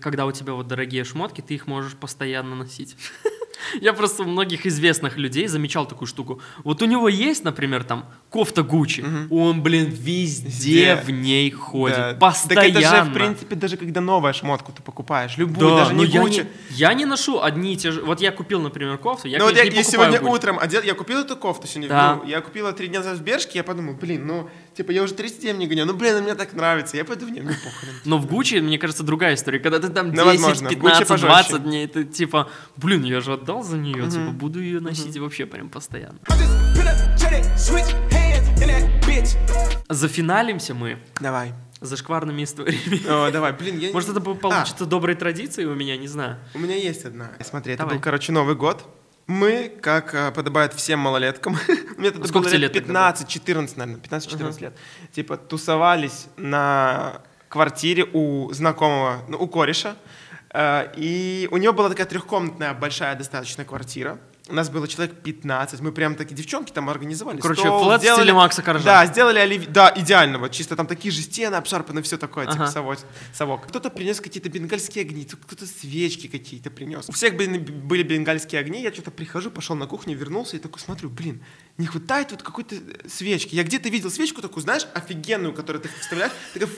когда у тебя вот дорогие шмотки, ты их можешь постоянно носить? Я просто у многих известных людей замечал такую штуку. Вот у него есть, например, там кофта Гуччи, он, блин, везде Везде. в ней ходит, Да. постоянно. Так это же, в принципе, даже когда новая шмотку ты покупаешь, любую, Да, даже не я Гуччи. не, я не ношу одни и те же. Вот я купил, например, кофту. Я, ну вот я, конечно, не я сегодня Gucci. утром одел, я купил эту кофту сегодня, Да. ну, я купила три дня назад в Бершке, я подумал, блин, ну, типа, я уже 30 дней не гоню, ну, блин, она мне так нравится, я пойду в ней, мне похрен. Но в Гуччи, мне кажется, другая история. Когда ты там Ну, 10, возможно, в Gucci 15, пожестче. 20 дней, ты типа, блин, я же отдал за нее, типа, буду ее носить вообще прям постоянно. Зафиналимся мы Давай. зашкварными историями. О, давай, блин, я... Может, это по- А, получится доброй традицией у меня, не знаю. у меня есть одна. Смотри, это Давай. был, короче, Новый год. Мы, как э, подобает всем малолеткам, мне тогда Сколько было лет лет тогда? 15-14, наверное, 15-14 лет, типа тусовались на квартире у знакомого, ну, у кореша, Э, и у него была такая трехкомнатная большая достаточно квартира. У нас было человек 15, мы прям такие девчонки там организовали. Короче, стол, флэт в сделали- стиле Макса Коржа. Да, сделали оливье, да, идеально, вот чисто там такие же стены обшарпаны, все такое, типа Ага. совок. совок. Кто-то принес какие-то бенгальские огни, кто-то свечки какие-то принес. У всех были, были бенгальские огни, я что-то прихожу, пошел на кухню, вернулся и такой смотрю, блин, не хватает вот какой-то э, свечки. Я где-то видел свечку такую, знаешь, офигенную, которую ты вставляешь, такая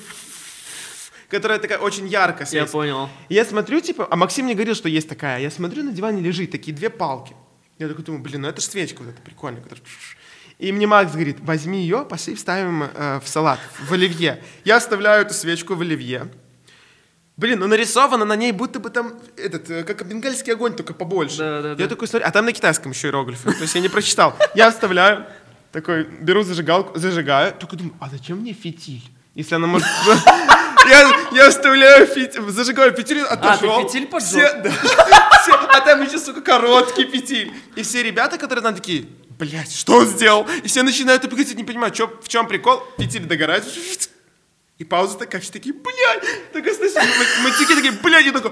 которая такая очень ярко Я понял. Я смотрю, типа, а Максим мне говорил, что есть такая. Я смотрю, на диване лежит такие две палки. Я такой думаю, блин, ну это же свечка вот эта прикольная. которая. И мне Макс говорит, возьми ее, пошли вставим э, в салат, в оливье. Я вставляю эту свечку в оливье. Блин, ну нарисовано на ней, будто бы там этот, э, как бенгальский огонь, только побольше. Да, да, я да. такой смотрю, а там на китайском еще иероглифы, то есть я не прочитал. Я вставляю, такой, беру зажигалку, зажигаю, только думаю, а зачем мне фитиль? Если она может... Я, я вставляю фитиль, зажигаю фитиль, отошел. А, ты фитиль поджег? Все, да. Все, а там еще, сука, короткий фитиль. И все ребята, которые там такие, блядь, что он сделал? И все начинают убегать, не понимают, чё, в чем прикол. Фитиль догорает. И пауза такая, все такие, блядь. Такая, слышишь, м- матюки такие, блядь, и такой...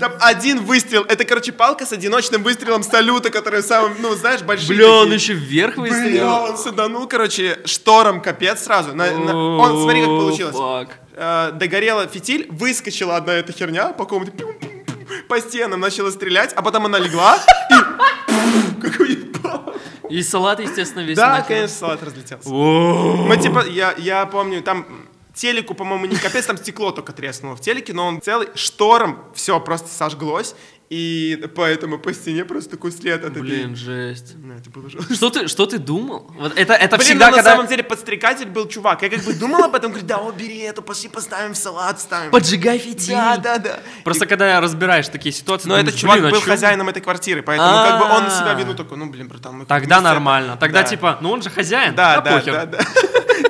Там один выстрел. Это, короче, палка с одиночным выстрелом салюта, который самым, ну, знаешь, большой. Бля, он еще вверх Бля, выстрелил. он саданул, короче, штором капец сразу. На- на- он, смотри, как получилось. Э, догорела фитиль, выскочила одна эта херня по комнате, по стенам начала стрелять, а потом она легла и... И салат, естественно, весь Да, нахер. конечно, салат разлетелся. Мы типа, я, я помню, там телеку, по-моему, не капец, там стекло только треснуло в телеке, но он целый, штором все просто сожглось, и поэтому по стене просто такой след от этой... Блин, жесть. Ну, это было жестко. Что ты, что ты думал? Вот это, это Блин, всегда, ну, на когда... самом деле подстрекатель был чувак. Я как бы думал об этом, говорю, да, о, бери эту, пошли поставим в салат, ставим. Поджигай фитиль. Да, да, да. Просто когда разбираешь такие ситуации, Но этот чувак был хозяином этой квартиры, поэтому как бы он на себя вину такой, ну, блин, братан, мы Тогда нормально. Тогда Да. типа, ну он же хозяин, Да, да, да,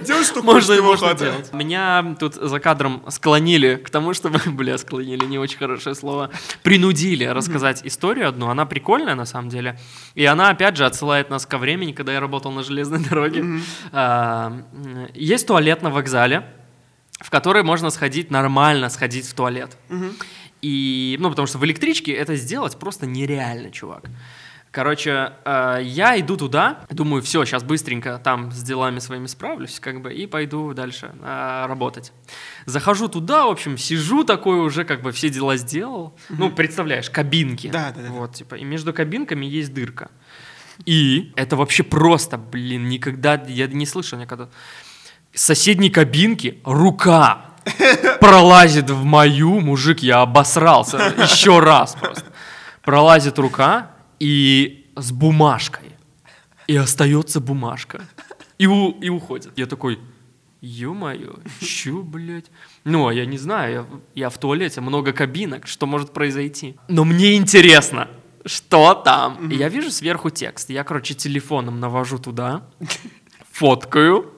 Делай, что Можно и его можно делать. Меня тут за кадром склонили к тому, чтобы, бля, склонили, не очень хорошее слово, принудили рассказать историю одну. Она прикольная, на самом деле. И она, опять же, отсылает нас ко времени, когда я работал на железной дороге. А, Есть туалет на вокзале, в который можно сходить нормально, сходить в туалет. И, ну, потому что в электричке это сделать просто нереально, чувак. Короче, э, я иду туда, думаю, все, сейчас быстренько там с делами своими справлюсь, как бы, и пойду дальше э, работать. Захожу туда, в общем, сижу такой уже, как бы все дела сделал. Ну, представляешь, кабинки. Да, да, да. Вот, типа, и между кабинками есть дырка. И это вообще просто, блин, никогда, я не слышал никогда. С соседней кабинки рука пролазит в мою, мужик, я обосрался еще раз просто. Пролазит рука и с бумажкой. И остается бумажка. И, у- и уходит. Я такой, ё-моё, чё, блядь? Ну, а я не знаю, я, я в туалете, много кабинок, что может произойти? Но мне интересно, что там? И я вижу сверху текст. Я, короче, телефоном навожу туда, фоткаю,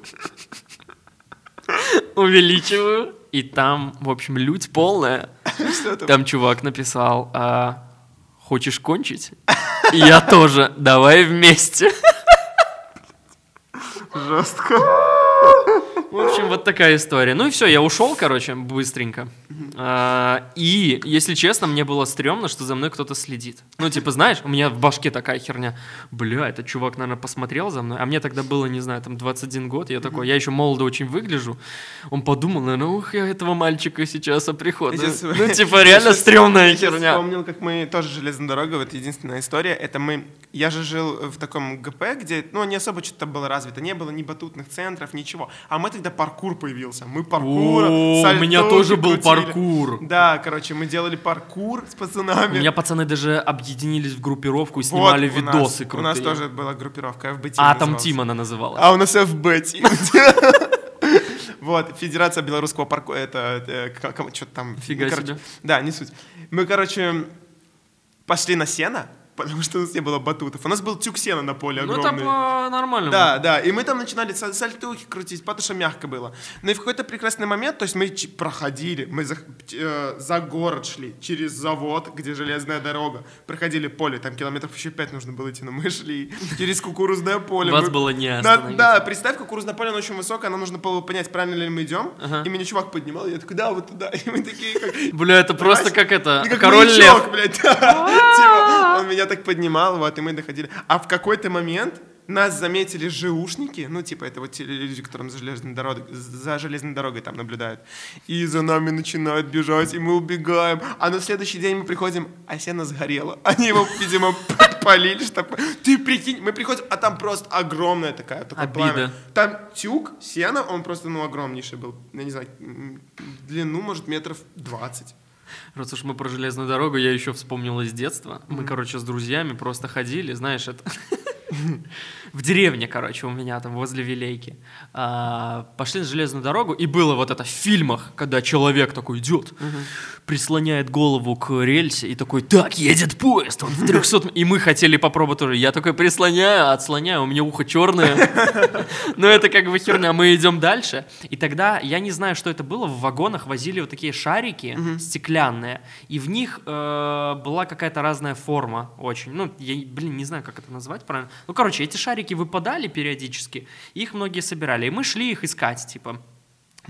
увеличиваю, и там, в общем, лють полная. Там чувак написал, а, хочешь кончить? Я тоже, давай вместе. Жестко. В общем, вот такая история. Ну и все, я ушел, короче, быстренько. А, И, если честно, мне было стрёмно, что за мной кто-то следит. Ну, типа, знаешь, у меня в башке такая херня. Бля, этот чувак, наверное, посмотрел за мной. А мне тогда было, не знаю, там 21 год. Я такой, я еще молодо очень выгляжу. Он подумал, наверное, ух, я этого мальчика сейчас оприходую. Я Ну, типа, реально я стрёмная я херня. вспомнил, как мы тоже железная дорога, вот единственная история, это мы, я же жил в таком ГП, где, ну, не особо что-то было развито, не было ни батутных центров, ничего, а мы тогда паркур появился, мы паркур, О, у меня тоже был крутили. паркур. Да, короче, мы делали паркур с У пацанами. меня пацаны даже объединились в группировку и Вот, снимали у нас- видосы У крутые. нас тоже была группировка FB А, там. Тим она называлась. А у нас FB Team. Вот, Федерация белорусского парку, это, что-то там. Фига себе. Да, не суть. Мы, короче, пошли на сено, потому что у нас не было батутов. У нас был тюк сена на поле Ну, огромный. это нормально. Да, да, и мы там начинали са- сальтухи крутить, потому что мягко было. Ну и в какой-то прекрасный момент, то есть мы проходили, мы за, э, за город шли, через завод, где железная дорога, проходили поле, там километров еще пять нужно было идти, но мы шли через кукурузное поле. Вас Мы- было не Да, остановить. да, представь, кукурузное поле, оно очень высокое, нам нужно было понять, правильно ли мы идем, Ага. и меня чувак поднимал, я такой, да, вот туда, и мы такие, как... Бля, это просто как это, король лев. блядь. Типа, он меня так поднимал, вот, и мы доходили. А в какой-то момент нас заметили ЖУшники, ну, типа, это вот те люди, которым за железной дорогой, за железной дорогой там наблюдают. И за нами начинают бежать, и мы убегаем. А на следующий день мы приходим, а сено сгорело. Они его, видимо, подпалили, чтобы... Ты прикинь, мы приходим, а там просто огромная такая, такое Обида. пламя. Там тюк, сено, он просто, ну, огромнейший был. Я не знаю, длину, может, метров 20. Раз уж мы про железную дорогу, я еще вспомнил из детства. Мы, короче, с друзьями просто ходили, знаешь, это... В деревне, короче, у меня там возле Вилейки. А, Пошли на железную дорогу, и было вот это в фильмах, когда человек такой идет, прислоняет голову к рельсе и такой, так, едет поезд, он в 300... м». И мы хотели попробовать тоже. Я такой прислоняю, отслоняю, у меня ухо черное. Но это как бы херня. Мы идем дальше. И тогда, я не знаю, что это было, в вагонах возили вот такие шарики стеклянные, и в них э, была какая-то разная форма очень. Ну, я, блин, не знаю, как это назвать правильно. Ну, короче, эти шарики выпадали периодически, их многие собирали, и мы шли их искать, типа.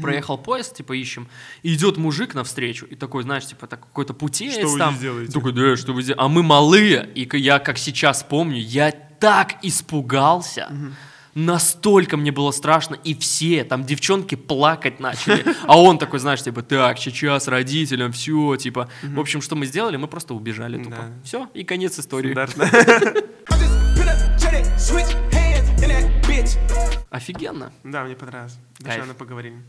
Проехал поезд, типа, ищем. И идет мужик навстречу, и такой, знаешь, типа, так, какой-то путеец Что вы там. здесь делаете? Такой, да, что вы здесь? А мы малые, и я, как сейчас помню, я так испугался. Настолько мне было страшно, и все, там девчонки плакать начали. А он такой, знаешь, типа, так, сейчас родителям, все, типа. В общем, что мы сделали? Мы просто убежали тупо. Да. Все, и конец истории. Стандартно. Офигенно. Да, мне понравилось. Душевно поговорили.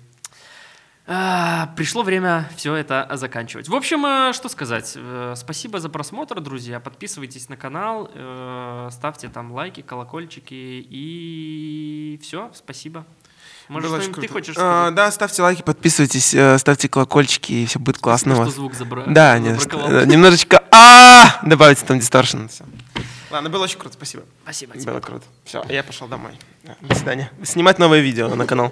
А, пришло время все это заканчивать. В общем, э, что сказать. Э, Спасибо за просмотр, друзья. Подписывайтесь на канал, э, ставьте там лайки, колокольчики и все. Спасибо. Может, Было что-нибудь ты хочешь А, сказать? Да, ставьте лайки, подписывайтесь, ставьте колокольчики, и все будет классно что звук забра... Да, немножечко а добавите там дисторшн. Ладно, было очень круто, спасибо. Спасибо. Было круто. Все, я пошел домой. До свидания. Снимать новое видео на канал.